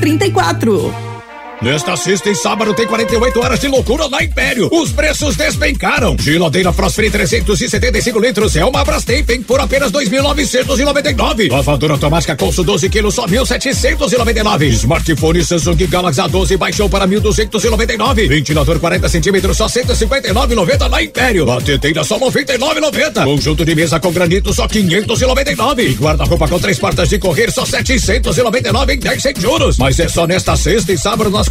34. Nesta sexta e sábado tem 48 horas de loucura na Império. Os preços despencaram. Geladeira Frost Free 375 litros é uma Brastemp por apenas 2.999. Lavadora automática Colso 12 quilos só 1.799. Smartphone Samsung Galaxy A12 baixou para 1.299. Ventilador 40 centímetros só 159,90 na Império. Batedeira só 99,90. Conjunto de mesa com granito só 599. E guarda-roupa com três portas de correr só 799 em 10 sem juros. Mas é só nesta sexta e sábado nas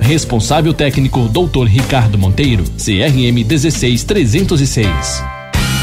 Responsável técnico Dr. Ricardo Monteiro, CRM 16306.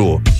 Monteiro.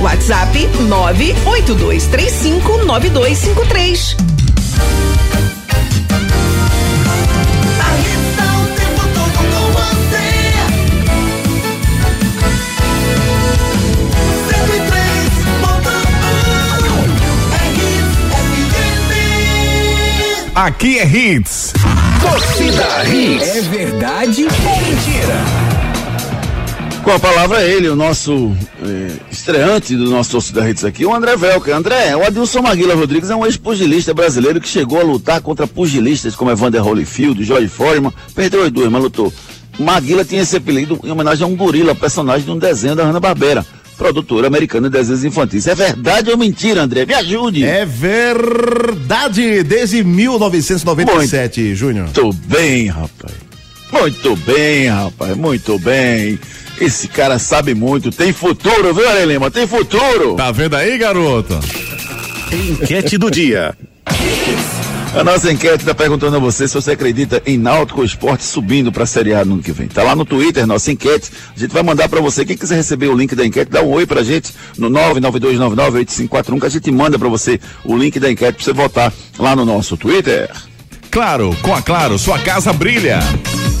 WhatsApp 982359253. Aqui é Hits. Torcida Hits. É verdade ou mentira? Com a palavra ele, o nosso eh, estreante do nosso torcida Hits aqui, o André Velker. André, o Adilson Maguila Rodrigues é um ex-pugilista brasileiro que chegou a lutar contra pugilistas como Evander Holyfield, Jorge Foreman, perdeu as duas, mas lutou. Maguila tinha esse apelido em homenagem a um gorila, personagem de um desenho da Hanna-Barbera. produtora americana de desenhos infantis. É verdade ou mentira, André? Me ajude. É verdade, desde 1997, Júnior. Muito bem, rapaz. Muito bem, rapaz, muito bem. Esse cara sabe muito, tem futuro, viu, Arelema? Tem futuro. Tá vendo aí, garoto? Enquete do dia. A nossa enquete está perguntando a você se você acredita em Náutico Esporte subindo para a Série A no ano que vem. Tá lá no Twitter, nossa enquete. A gente vai mandar para você. Quem quiser receber o link da enquete, dá um oi pra gente no 992998541 que a gente manda para você o link da enquete para você votar lá no nosso Twitter. Claro, com a Claro, sua casa brilha.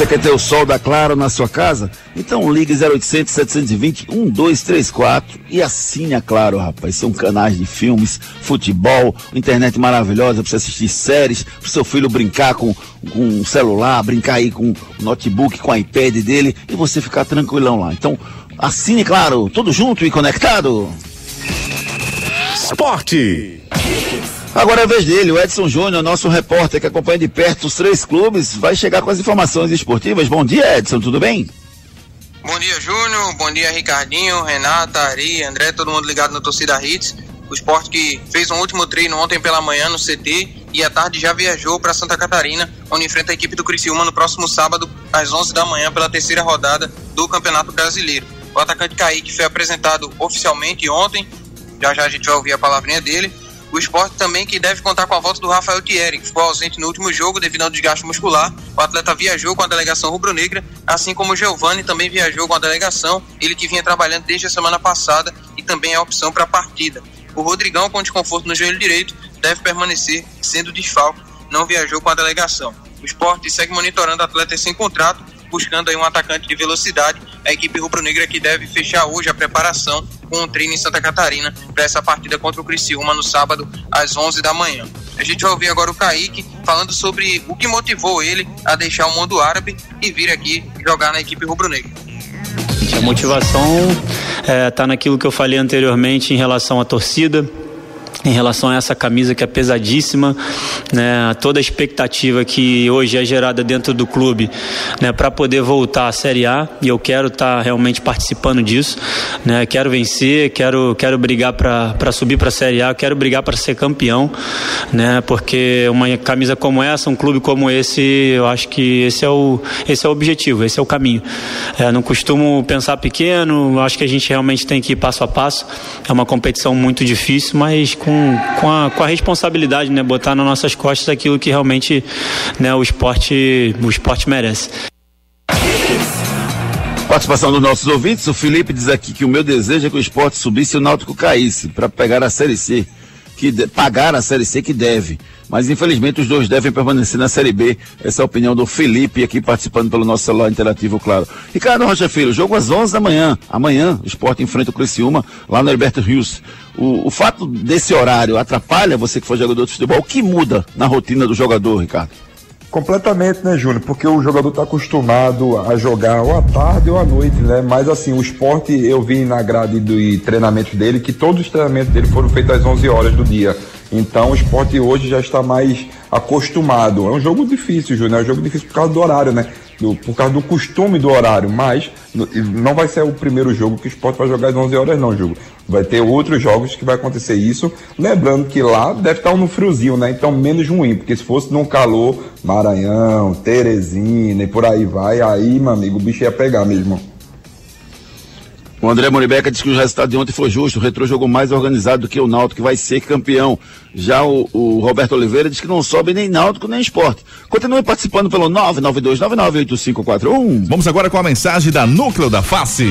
Você quer ter o sol da Claro na sua casa? Então ligue 0800 720 1234 e assine a Claro, rapaz. São canais de filmes, futebol, internet maravilhosa para você assistir séries, para seu filho brincar com, com um celular, brincar aí com o notebook, com o iPad dele e você ficar tranquilão lá. Então assine, claro, tudo junto e conectado. Esporte. Agora é a vez dele, o Edson Júnior, nosso repórter que acompanha de perto os três clubes, vai chegar com as informações esportivas. Bom dia, Edson, tudo bem? Bom dia, Júnior. Bom dia, Ricardinho, Renata, Ari, André, todo mundo ligado na torcida Hits. O esporte que fez um último treino ontem pela manhã no CT e à tarde já viajou para Santa Catarina, onde enfrenta a equipe do Criciúma no próximo sábado, às 11 da manhã, pela terceira rodada do Campeonato Brasileiro. O atacante Kaique foi apresentado oficialmente ontem, já já a gente vai ouvir a palavrinha dele. O esporte também que deve contar com a volta do Rafael Thierry, que ficou ausente no último jogo devido ao desgaste muscular. O atleta viajou com a delegação rubro-negra, assim como o Giovani também viajou com a delegação, ele que vinha trabalhando desde a semana passada e também é opção para a partida. O Rodrigão, com desconforto no joelho direito, deve permanecer sendo desfalque, não viajou com a delegação. O esporte segue monitorando atletas sem contrato, buscando aí um atacante de velocidade. A equipe rubro-negra que deve fechar hoje a preparação com um treino em Santa Catarina para essa partida contra o Criciúma no sábado às 11 da manhã. A gente vai ouvir agora o Kaique falando sobre o que motivou ele a deixar o mundo árabe e vir aqui jogar na equipe rubro-negra. A motivação está naquilo que eu falei anteriormente em relação à torcida, em relação a essa camisa que é pesadíssima, né, toda a expectativa que hoje é gerada dentro do clube, né, para poder voltar à Série A e eu quero estar tá realmente participando disso, né, quero vencer, quero quero brigar para subir para a Série A, quero brigar para ser campeão, né, porque uma camisa como essa, um clube como esse, eu acho que esse é o esse é o objetivo, esse é o caminho. É, não costumo pensar pequeno, acho que a gente realmente tem que ir passo a passo. É uma competição muito difícil, mas com com, a, com a responsabilidade, né? Botar nas nossas costas aquilo que realmente né, o, esporte, o esporte merece. Participação dos nossos ouvintes, o Felipe diz aqui que o meu desejo é que o esporte subisse e o Náutico caísse para pegar a Série C, que de, pagar a Série C que deve. Mas infelizmente os dois devem permanecer na Série B. Essa é a opinião do Felipe aqui participando pelo nosso celular interativo, claro. Ricardo Rocha Filho, jogo às 11 da manhã. Amanhã o esporte enfrenta o Criciúma lá no Herberto Rios. O, o fato desse horário atrapalha você que for jogador de futebol? O que muda na rotina do jogador, Ricardo? Completamente, né, Júnior? Porque o jogador está acostumado a jogar ou à tarde ou à noite, né? Mas assim, o esporte, eu vi na grade do treinamento dele que todos os treinamentos dele foram feitos às 11 horas do dia. Então o esporte hoje já está mais acostumado. É um jogo difícil, Júnior. É um jogo difícil por causa do horário, né? Do, por causa do costume do horário, mas não vai ser o primeiro jogo que o esporte vai jogar às 11 horas, não, jogo. Vai ter outros jogos que vai acontecer isso. Lembrando que lá deve estar no friozinho, né? Então menos ruim, porque se fosse num calor, Maranhão, Teresina e por aí vai, aí, meu amigo, o bicho ia pegar mesmo. O André Moribeca disse que o resultado de ontem foi justo. O Retro jogou mais organizado do que o Náutico, que vai ser campeão. Já o, o Roberto Oliveira diz que não sobe nem Náutico nem esporte. Continue participando pelo 992998541. Vamos agora com a mensagem da Núcleo da Face.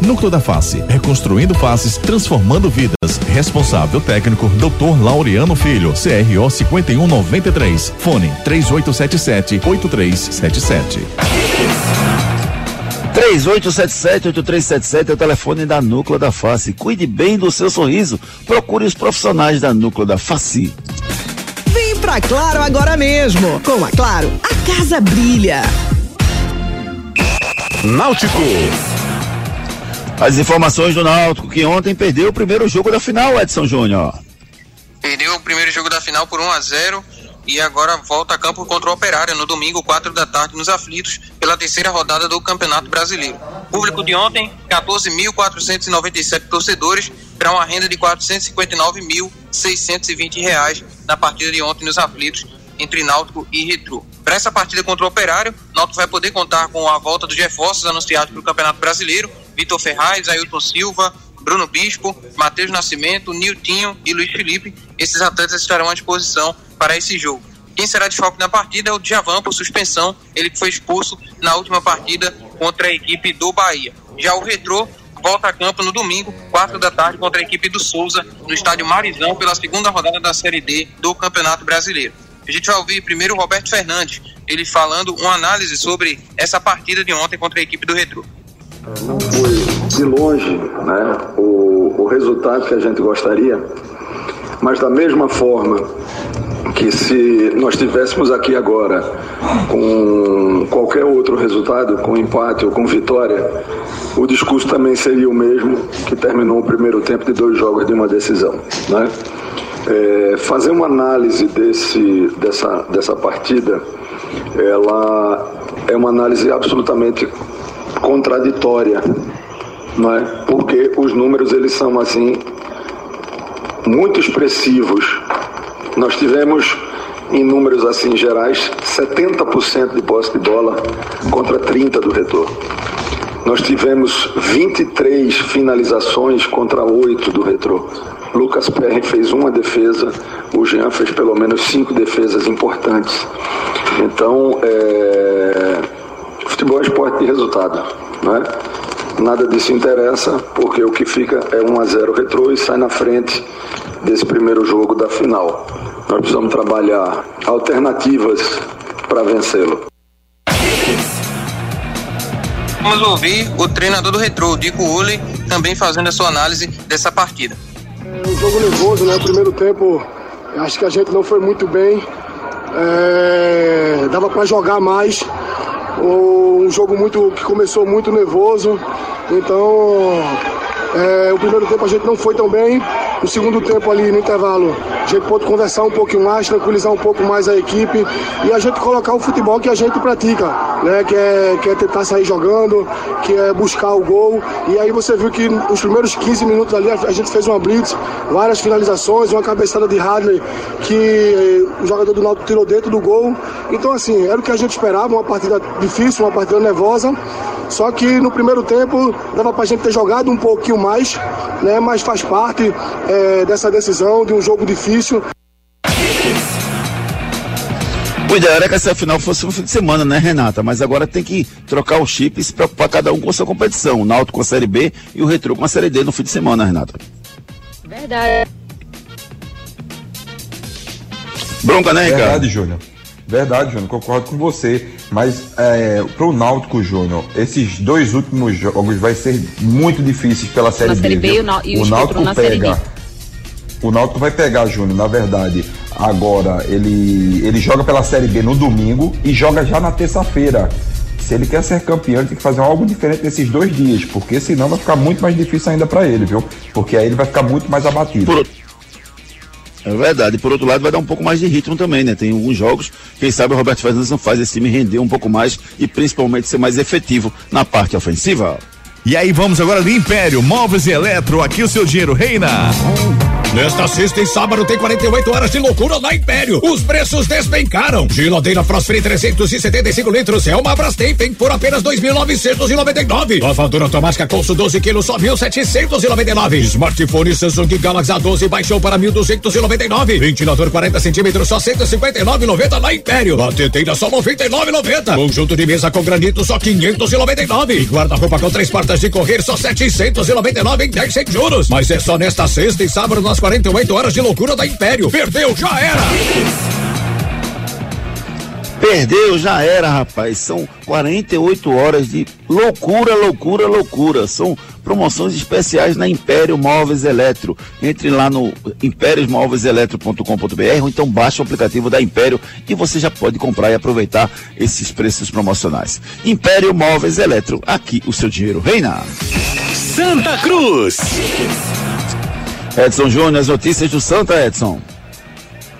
Núcleo da Face, reconstruindo faces, transformando vidas. Responsável técnico, Dr. Laureano Filho, CRO 5193. Fone 3877 8377. 3877-8377 é o telefone da Núcleo da Face. Cuide bem do seu sorriso. Procure os profissionais da Núcleo da Face. Vem pra Claro agora mesmo. Com a Claro, a casa brilha. Náutico. As informações do Náutico que ontem perdeu o primeiro jogo da final, Edson Júnior. Perdeu o primeiro jogo da final por 1 a 0 e agora volta a campo contra o Operário no domingo, 4 da tarde, nos aflitos, pela terceira rodada do Campeonato Brasileiro. Público de ontem, 14.497 torcedores, para uma renda de 459.620 reais na partida de ontem nos aflitos entre Náutico e Retro. Para essa partida contra o Operário, Náutico vai poder contar com a volta dos reforços anunciados para o Campeonato Brasileiro, Vitor Ferraz, Ailton Silva, Bruno Bispo, Matheus Nascimento, Niltinho e Luiz Felipe. Esses atletas estarão à disposição para esse jogo. Quem será de foco na partida é o Djavan por suspensão, ele que foi expulso na última partida contra a equipe do Bahia. Já o Retrô volta a campo no domingo, 4 da tarde, contra a equipe do Souza, no estádio Marizão, pela segunda rodada da Série D do Campeonato Brasileiro. A gente vai ouvir primeiro o Roberto Fernandes, ele falando uma análise sobre essa partida de ontem contra a equipe do Retrô. Não foi de longe né, o, o resultado que a gente gostaria, mas da mesma forma que se nós tivéssemos aqui agora com qualquer outro resultado, com empate ou com vitória, o discurso também seria o mesmo que terminou o primeiro tempo de dois jogos de uma decisão. Né? É, fazer uma análise desse, dessa, dessa partida, ela é uma análise absolutamente contraditória, não é? Porque os números eles são assim muito expressivos. Nós tivemos em números assim gerais 70% de posse de bola contra 30 do retorno. Nós tivemos 23 finalizações contra 8 do retrô. Lucas Perry fez uma defesa, o Jean fez pelo menos cinco defesas importantes. Então, é... futebol é esporte de resultado, não é? Nada disso interessa, porque o que fica é 1 a 0 retrô e sai na frente desse primeiro jogo da final. Nós precisamos trabalhar alternativas para vencê-lo. Vamos ouvir o treinador do Retrô, o Dico Uli, também fazendo a sua análise dessa partida. É um jogo nervoso, né? Primeiro tempo, acho que a gente não foi muito bem. É, dava para jogar mais. Um jogo muito que começou muito nervoso. Então, é, o primeiro tempo a gente não foi tão bem. No segundo tempo ali no intervalo, a gente pôde conversar um pouquinho mais, tranquilizar um pouco mais a equipe e a gente colocar o futebol que a gente pratica, né? Que é, que é tentar sair jogando, que é buscar o gol. E aí você viu que nos primeiros 15 minutos ali a gente fez uma blitz, várias finalizações, uma cabeçada de Hadley que o jogador do Náutico tirou dentro do gol. Então assim, era o que a gente esperava, uma partida difícil, uma partida nervosa. Só que no primeiro tempo dava pra gente ter jogado um pouquinho mais, né? Mas faz parte é, dessa decisão, de um jogo difícil. O ideal era que essa final fosse um fim de semana, né, Renata? Mas agora tem que trocar os chips e se preocupar cada um com a sua competição. O Náutico com a Série B e o Retro com a Série D no fim de semana, Renata. Verdade. Bronca, né, Ricardo? Verdade, Júnior. Verdade, Júnior, concordo com você. Mas é, pro Náutico, Júnior, esses dois últimos jogos vai ser muito difíceis pela Série Na B. Série B e o o o Náutico na Série pega. O Náutico vai pegar, Júnior, na verdade. Agora, ele, ele joga pela Série B no domingo e joga já na terça-feira. Se ele quer ser campeão, ele tem que fazer algo diferente nesses dois dias, porque senão vai ficar muito mais difícil ainda para ele, viu? Porque aí ele vai ficar muito mais abatido. É verdade. E por outro lado, vai dar um pouco mais de ritmo também, né? Tem alguns jogos, quem sabe o Roberto Fernandes não faz esse time render um pouco mais e principalmente ser mais efetivo na parte ofensiva. E aí vamos agora de Império, Móveis e Eletro, aqui o seu dinheiro reina. Nesta sexta e sábado tem 48 horas de loucura na Império. Os preços despencaram. Geladeira Frost Free 375 litros é uma Brastemp por apenas 2.999. Lavadora automática Colso 12 quilos só 1.799. Smartphone Samsung Galaxy A12 baixou para 1.299. Ventilador 40 centímetros só 159,90 na Império. Batedeira só 99,90. Conjunto de mesa com granito só 599. E guarda-roupa com três portas de correr só 799 em 10 sem juros. Mas é só nesta sexta e sábado nas 48 horas de loucura da Império. Perdeu, já era! Perdeu, já era, rapaz. São 48 horas de loucura, loucura, loucura. São promoções especiais na Império Móveis Eletro. Entre lá no impériosmóveiseletro.com.br ou então baixe o aplicativo da Império e você já pode comprar e aproveitar esses preços promocionais. Império Móveis Eletro, aqui o seu dinheiro reina. Santa Cruz. Edson Júnior, as notícias do Santa, Edson.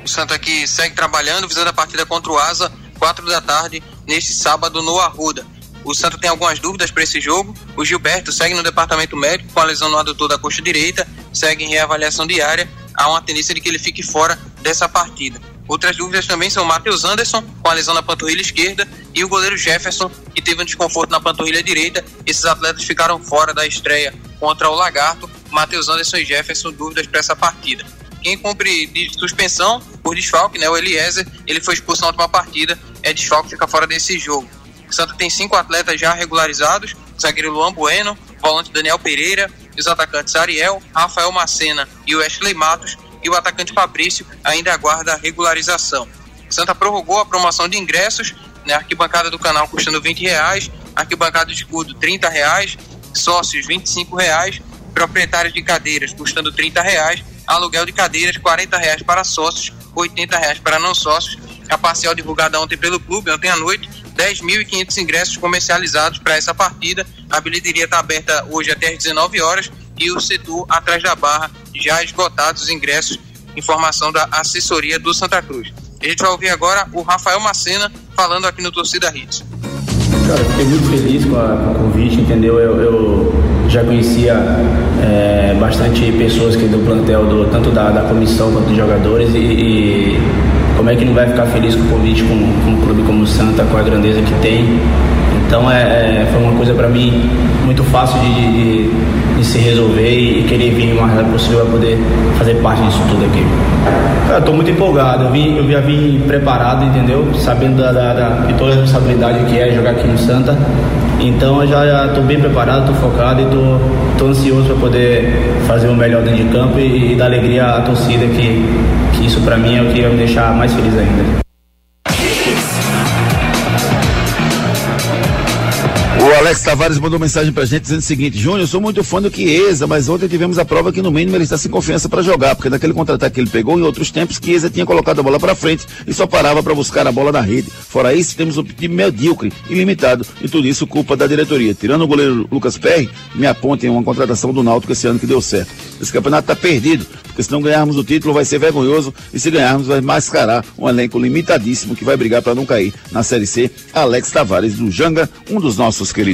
O Santa aqui segue trabalhando, visando a partida contra o Asa, 4 da tarde, neste sábado no Arruda. O Santa tem algumas dúvidas para esse jogo. O Gilberto segue no departamento médico com a lesão no adutor da coxa direita, segue em reavaliação diária. Há uma tendência de que ele fique fora dessa partida. Outras dúvidas também são o Matheus Anderson, com a lesão na panturrilha esquerda, e o goleiro Jefferson, que teve um desconforto na panturrilha direita. Esses atletas ficaram fora da estreia contra o Lagarto. Matheus Anderson e Jefferson, dúvidas para essa partida. Quem cumpre de suspensão por desfalque, né, o Eliezer, ele foi expulso na última partida, é desfalque, fica fora desse jogo. O Santa tem cinco atletas já regularizados: zagueiro Luan Bueno, volante Daniel Pereira, os atacantes Ariel, Rafael Macena e Wesley Matos, e o atacante Fabrício ainda aguarda a regularização. Santa prorrogou a promoção de ingressos, né, arquibancada do canal custando 20 reais, arquibancada de escudo 30 reais, sócios 25 reais, proprietários de cadeiras custando 30 reais, aluguel de cadeiras 40 reais para sócios, 80 reais para não sócios. A parcial divulgada ontem pelo clube, ontem à noite, 10.500 ingressos comercializados para essa partida. A bilheteria está aberta hoje até às 19 horas e o setor atrás da barra já esgotados os ingressos. Informação da assessoria do Santa Cruz. A gente vai ouvir agora o Rafael Macena falando aqui no Torcida Hits. Cara, fiquei muito feliz com, a, com o convite, entendeu? Eu, eu já conhecia é, bastante pessoas que do plantel, do, tanto da, da comissão quanto dos jogadores, e, e, como é que não vai ficar feliz com o convite com, com um clube como o Santa, com a grandeza que tem. Então é, é foi uma coisa para mim muito fácil de, de, de, se resolver e querer vir o mais rápido possível para poder fazer parte disso tudo aqui. Cara, eu tô muito empolgado, eu, vim, eu já vim preparado, entendeu? Sabendo da, da, da, de toda a responsabilidade que é jogar aqui no Santa. Então eu já estou bem preparado, estou focado e estou ansioso para poder fazer o melhor dentro de campo e, e dar alegria à torcida, que, que isso para mim é o que vai me deixar mais feliz ainda. Alex Tavares mandou mensagem pra gente dizendo o seguinte: Júnior, sou muito fã do Chiesa, mas ontem tivemos a prova que no mínimo ele está sem confiança para jogar, porque naquele contra-ataque que ele pegou, em outros tempos, Chiesa tinha colocado a bola para frente e só parava para buscar a bola na rede. Fora isso, temos um time medíocre, ilimitado, e tudo isso culpa da diretoria. Tirando o goleiro Lucas Perry, me apontem uma contratação do Náutico esse ano que deu certo. Esse campeonato está perdido, porque se não ganharmos o título vai ser vergonhoso e se ganharmos vai mascarar um elenco limitadíssimo que vai brigar para não cair na Série C. Alex Tavares do Janga, um dos nossos queridos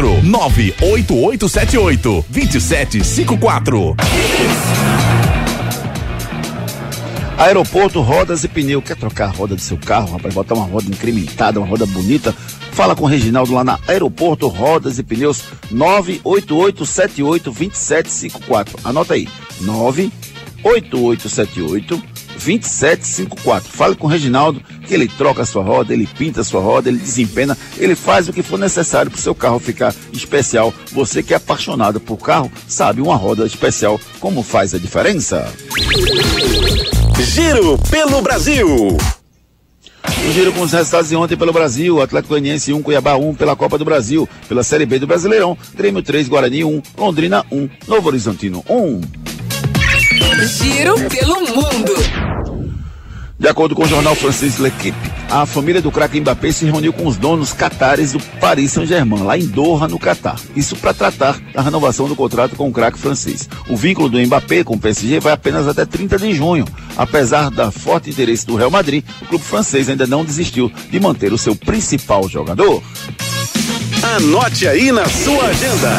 98878 2754. Aeroporto Rodas e Pneu. Quer trocar a roda do seu carro, rapaz? Botar uma roda incrementada, uma roda bonita? Fala com o Reginaldo lá na Aeroporto Rodas e Pneus 988782754. Anota aí. 98878 2754. Fale com o Reginaldo que ele troca a sua roda, ele pinta a sua roda, ele desempena, ele faz o que for necessário para o seu carro ficar especial. Você que é apaixonado por carro, sabe uma roda especial como faz a diferença. Giro pelo Brasil. O giro com os resultados de ontem pelo Brasil, Atlético Goianiense 1, Cuiabá 1 pela Copa do Brasil, pela Série B do Brasileirão, Grêmio 3, Guarani 1, Londrina 1, Novo Horizontino 1. Giro pelo mundo. De acordo com o jornal francês L'Equipe, a família do craque Mbappé se reuniu com os donos catares do Paris Saint-Germain, lá em Doha, no Catar. Isso para tratar da renovação do contrato com o craque francês. O vínculo do Mbappé com o PSG vai apenas até 30 de junho. Apesar da forte interesse do Real Madrid, o clube francês ainda não desistiu de manter o seu principal jogador. Anote aí na sua agenda.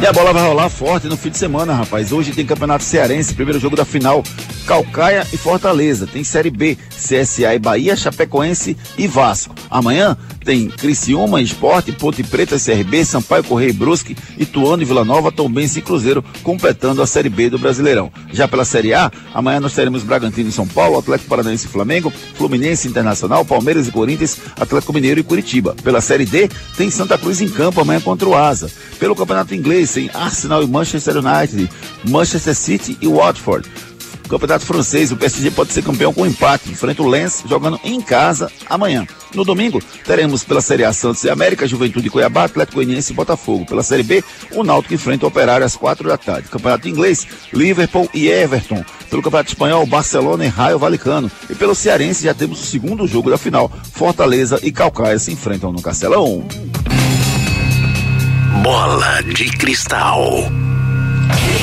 E a bola vai rolar forte no fim de semana, rapaz. Hoje tem Campeonato Cearense, primeiro jogo da final. Calcaia e Fortaleza. Tem Série B, CSA e Bahia, Chapecoense e Vasco. Amanhã tem Criciúma, Esporte, Ponte Preta, CRB, Sampaio Correia e Brusque, Ituano e Vila Nova, Tombense e Cruzeiro, completando a Série B do Brasileirão. Já pela Série A, amanhã nós teremos Bragantino e São Paulo, Atlético Paranaense e Flamengo, Fluminense Internacional, Palmeiras e Corinthians, Atlético Mineiro e Curitiba. Pela Série D, tem Santa Cruz em campo amanhã contra o Asa. Pelo Campeonato Inglês, tem Arsenal e Manchester United, Manchester City e Watford. Campeonato francês, o PSG pode ser campeão com empate, enfrenta o Lens jogando em casa amanhã. No domingo, teremos pela Série A Santos e América, Juventude Cuiabá, Atlético Goianiense e Botafogo. Pela Série B, o Náutico enfrenta o Operário às quatro da tarde. Campeonato inglês, Liverpool e Everton. Pelo Campeonato Espanhol, Barcelona e Raio Valicano. E pelo Cearense já temos o segundo jogo da final. Fortaleza e Calcaia se enfrentam no Castelão. Bola de cristal.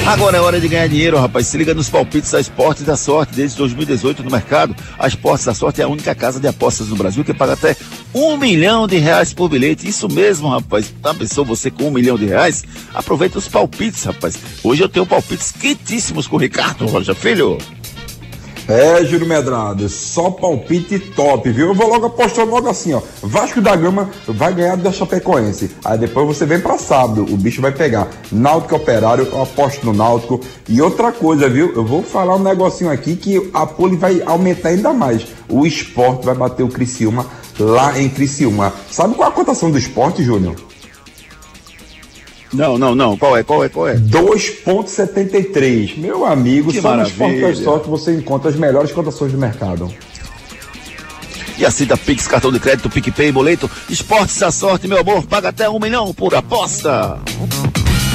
Agora é hora de ganhar dinheiro, rapaz. Se liga nos palpites da Esportes da Sorte. Desde 2018 no mercado, a Esportes da Sorte é a única casa de apostas no Brasil que paga até um milhão de reais por bilhete. Isso mesmo, rapaz. Já pensou você com um milhão de reais? Aproveita os palpites, rapaz. Hoje eu tenho palpites quitíssimos com o Ricardo Rocha Filho. É, Júlio Medrado, só palpite top, viu? Eu vou logo apostando logo assim, ó. Vasco da Gama vai ganhar da Chapecoense. Aí depois você vem pra sábado, o bicho vai pegar. Náutico Operário, eu aposto no Náutico. E outra coisa, viu? Eu vou falar um negocinho aqui que a pole vai aumentar ainda mais. O esporte vai bater o Criciúma lá em Criciúma. Sabe qual é a cotação do esporte, Júnior? Não, não, não. Qual é? Qual é? Qual é? 2,73. Meu amigo, Que só no Esporte da maravilha. Sorte você encontra as melhores cotações do mercado. E aceita Pix, cartão de crédito, PicPay, boleto. Esportes da Sorte, meu amor. Paga até um milhão por aposta.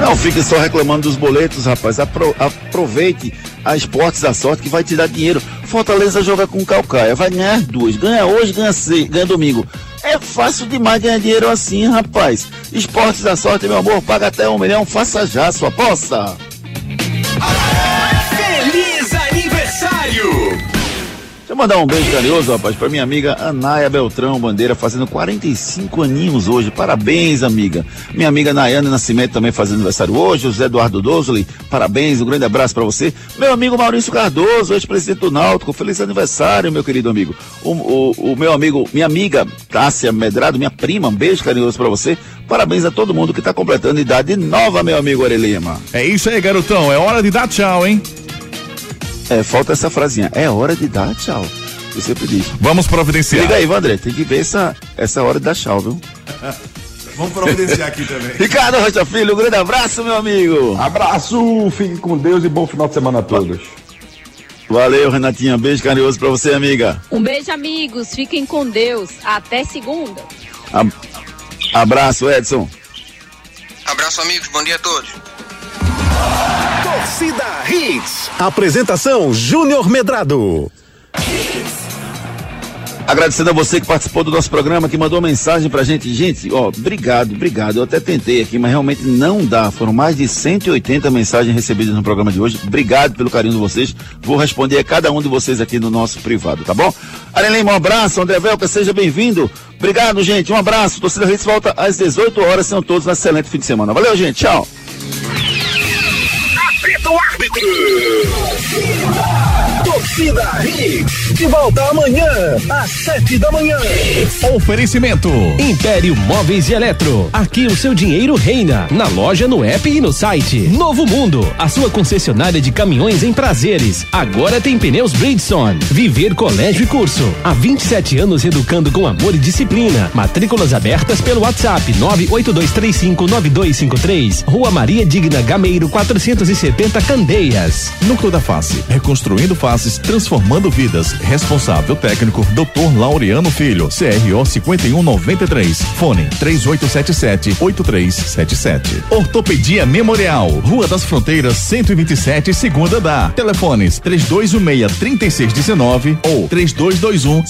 Não fique só reclamando dos boletos, rapaz. Apro- aproveite a Esportes da Sorte que vai te dar dinheiro. Fortaleza joga com Calcaia, vai ganhar as duas. Ganha hoje, ganha, ganha domingo. É fácil demais ganhar dinheiro assim, rapaz. Esportes da Sorte, meu amor, paga até um milhão. Faça já sua aposta. Feliz aniversário! Deixa eu mandar um beijo carinhoso, rapaz, pra minha amiga Anaia Beltrão Bandeira, fazendo 45 aninhos hoje. Parabéns, amiga. Minha amiga Nayana Nascimento também fazendo aniversário hoje. José Eduardo Dosoli, parabéns, um grande abraço pra você. Meu amigo Maurício Cardoso, ex-presidente do Náutico, feliz aniversário, meu querido amigo. O, o- o meu amigo, minha amiga Tássia Medrado, minha prima, um beijo carinhoso pra você. Parabéns a todo mundo que tá completando idade nova, meu amigo Orelima. É isso aí, garotão. É hora de dar tchau, hein? É, falta essa frasinha. É hora de dar tchau. Eu sempre diz. Vamos providenciar. Liga aí, Vandré. Tem que ver essa, essa hora de dar tchau, viu? Vamos providenciar aqui também. Ricardo Rocha Filho, um grande abraço, meu amigo. Abraço, fique com Deus e bom final de semana a todos. Valeu, Renatinha. Beijo carinhoso pra você, amiga. Um beijo, amigos. Fiquem com Deus. Até segunda. Ab- abraço, Edson. Abraço, amigos. Bom dia a todos. Torcida Hits. Apresentação Júnior Medrado. Agradecendo a você que participou do nosso programa, que mandou mensagem pra gente. Gente, ó, obrigado, obrigado. Eu até tentei aqui, mas realmente não dá. Foram mais de 180 mensagens recebidas no programa de hoje. Obrigado pelo carinho de vocês. Vou responder a cada um de vocês aqui no nosso privado, tá bom? Arelém, um abraço. André Velca, seja bem-vindo. Obrigado, gente. Um abraço. Torcida Hits volta às 18 horas. Sejam todos um excelente fim de semana. Valeu, gente. Tchau. Apita o árbitro. Torcida Hits. De volta amanhã, às sete da manhã. Oferecimento. Império Móveis e Eletro. Aqui o seu dinheiro reina. Na loja, no app e no site. Novo Mundo, a sua concessionária de caminhões em prazeres. Agora tem pneus Bridgestone. Viver Colégio e Curso. Há 27 anos educando com amor e disciplina. Matrículas abertas pelo WhatsApp 982359253. Rua Maria Digna Gameiro 470 Candeias. Núcleo da Face, reconstruindo faces, transformando vidas. Responsável técnico, Dr. Laureano Filho, CRO 5193. Fone 3877-8377. Ortopedia Memorial, Rua das Fronteiras 127, segunda da. Telefones 3216-3619 ou 3221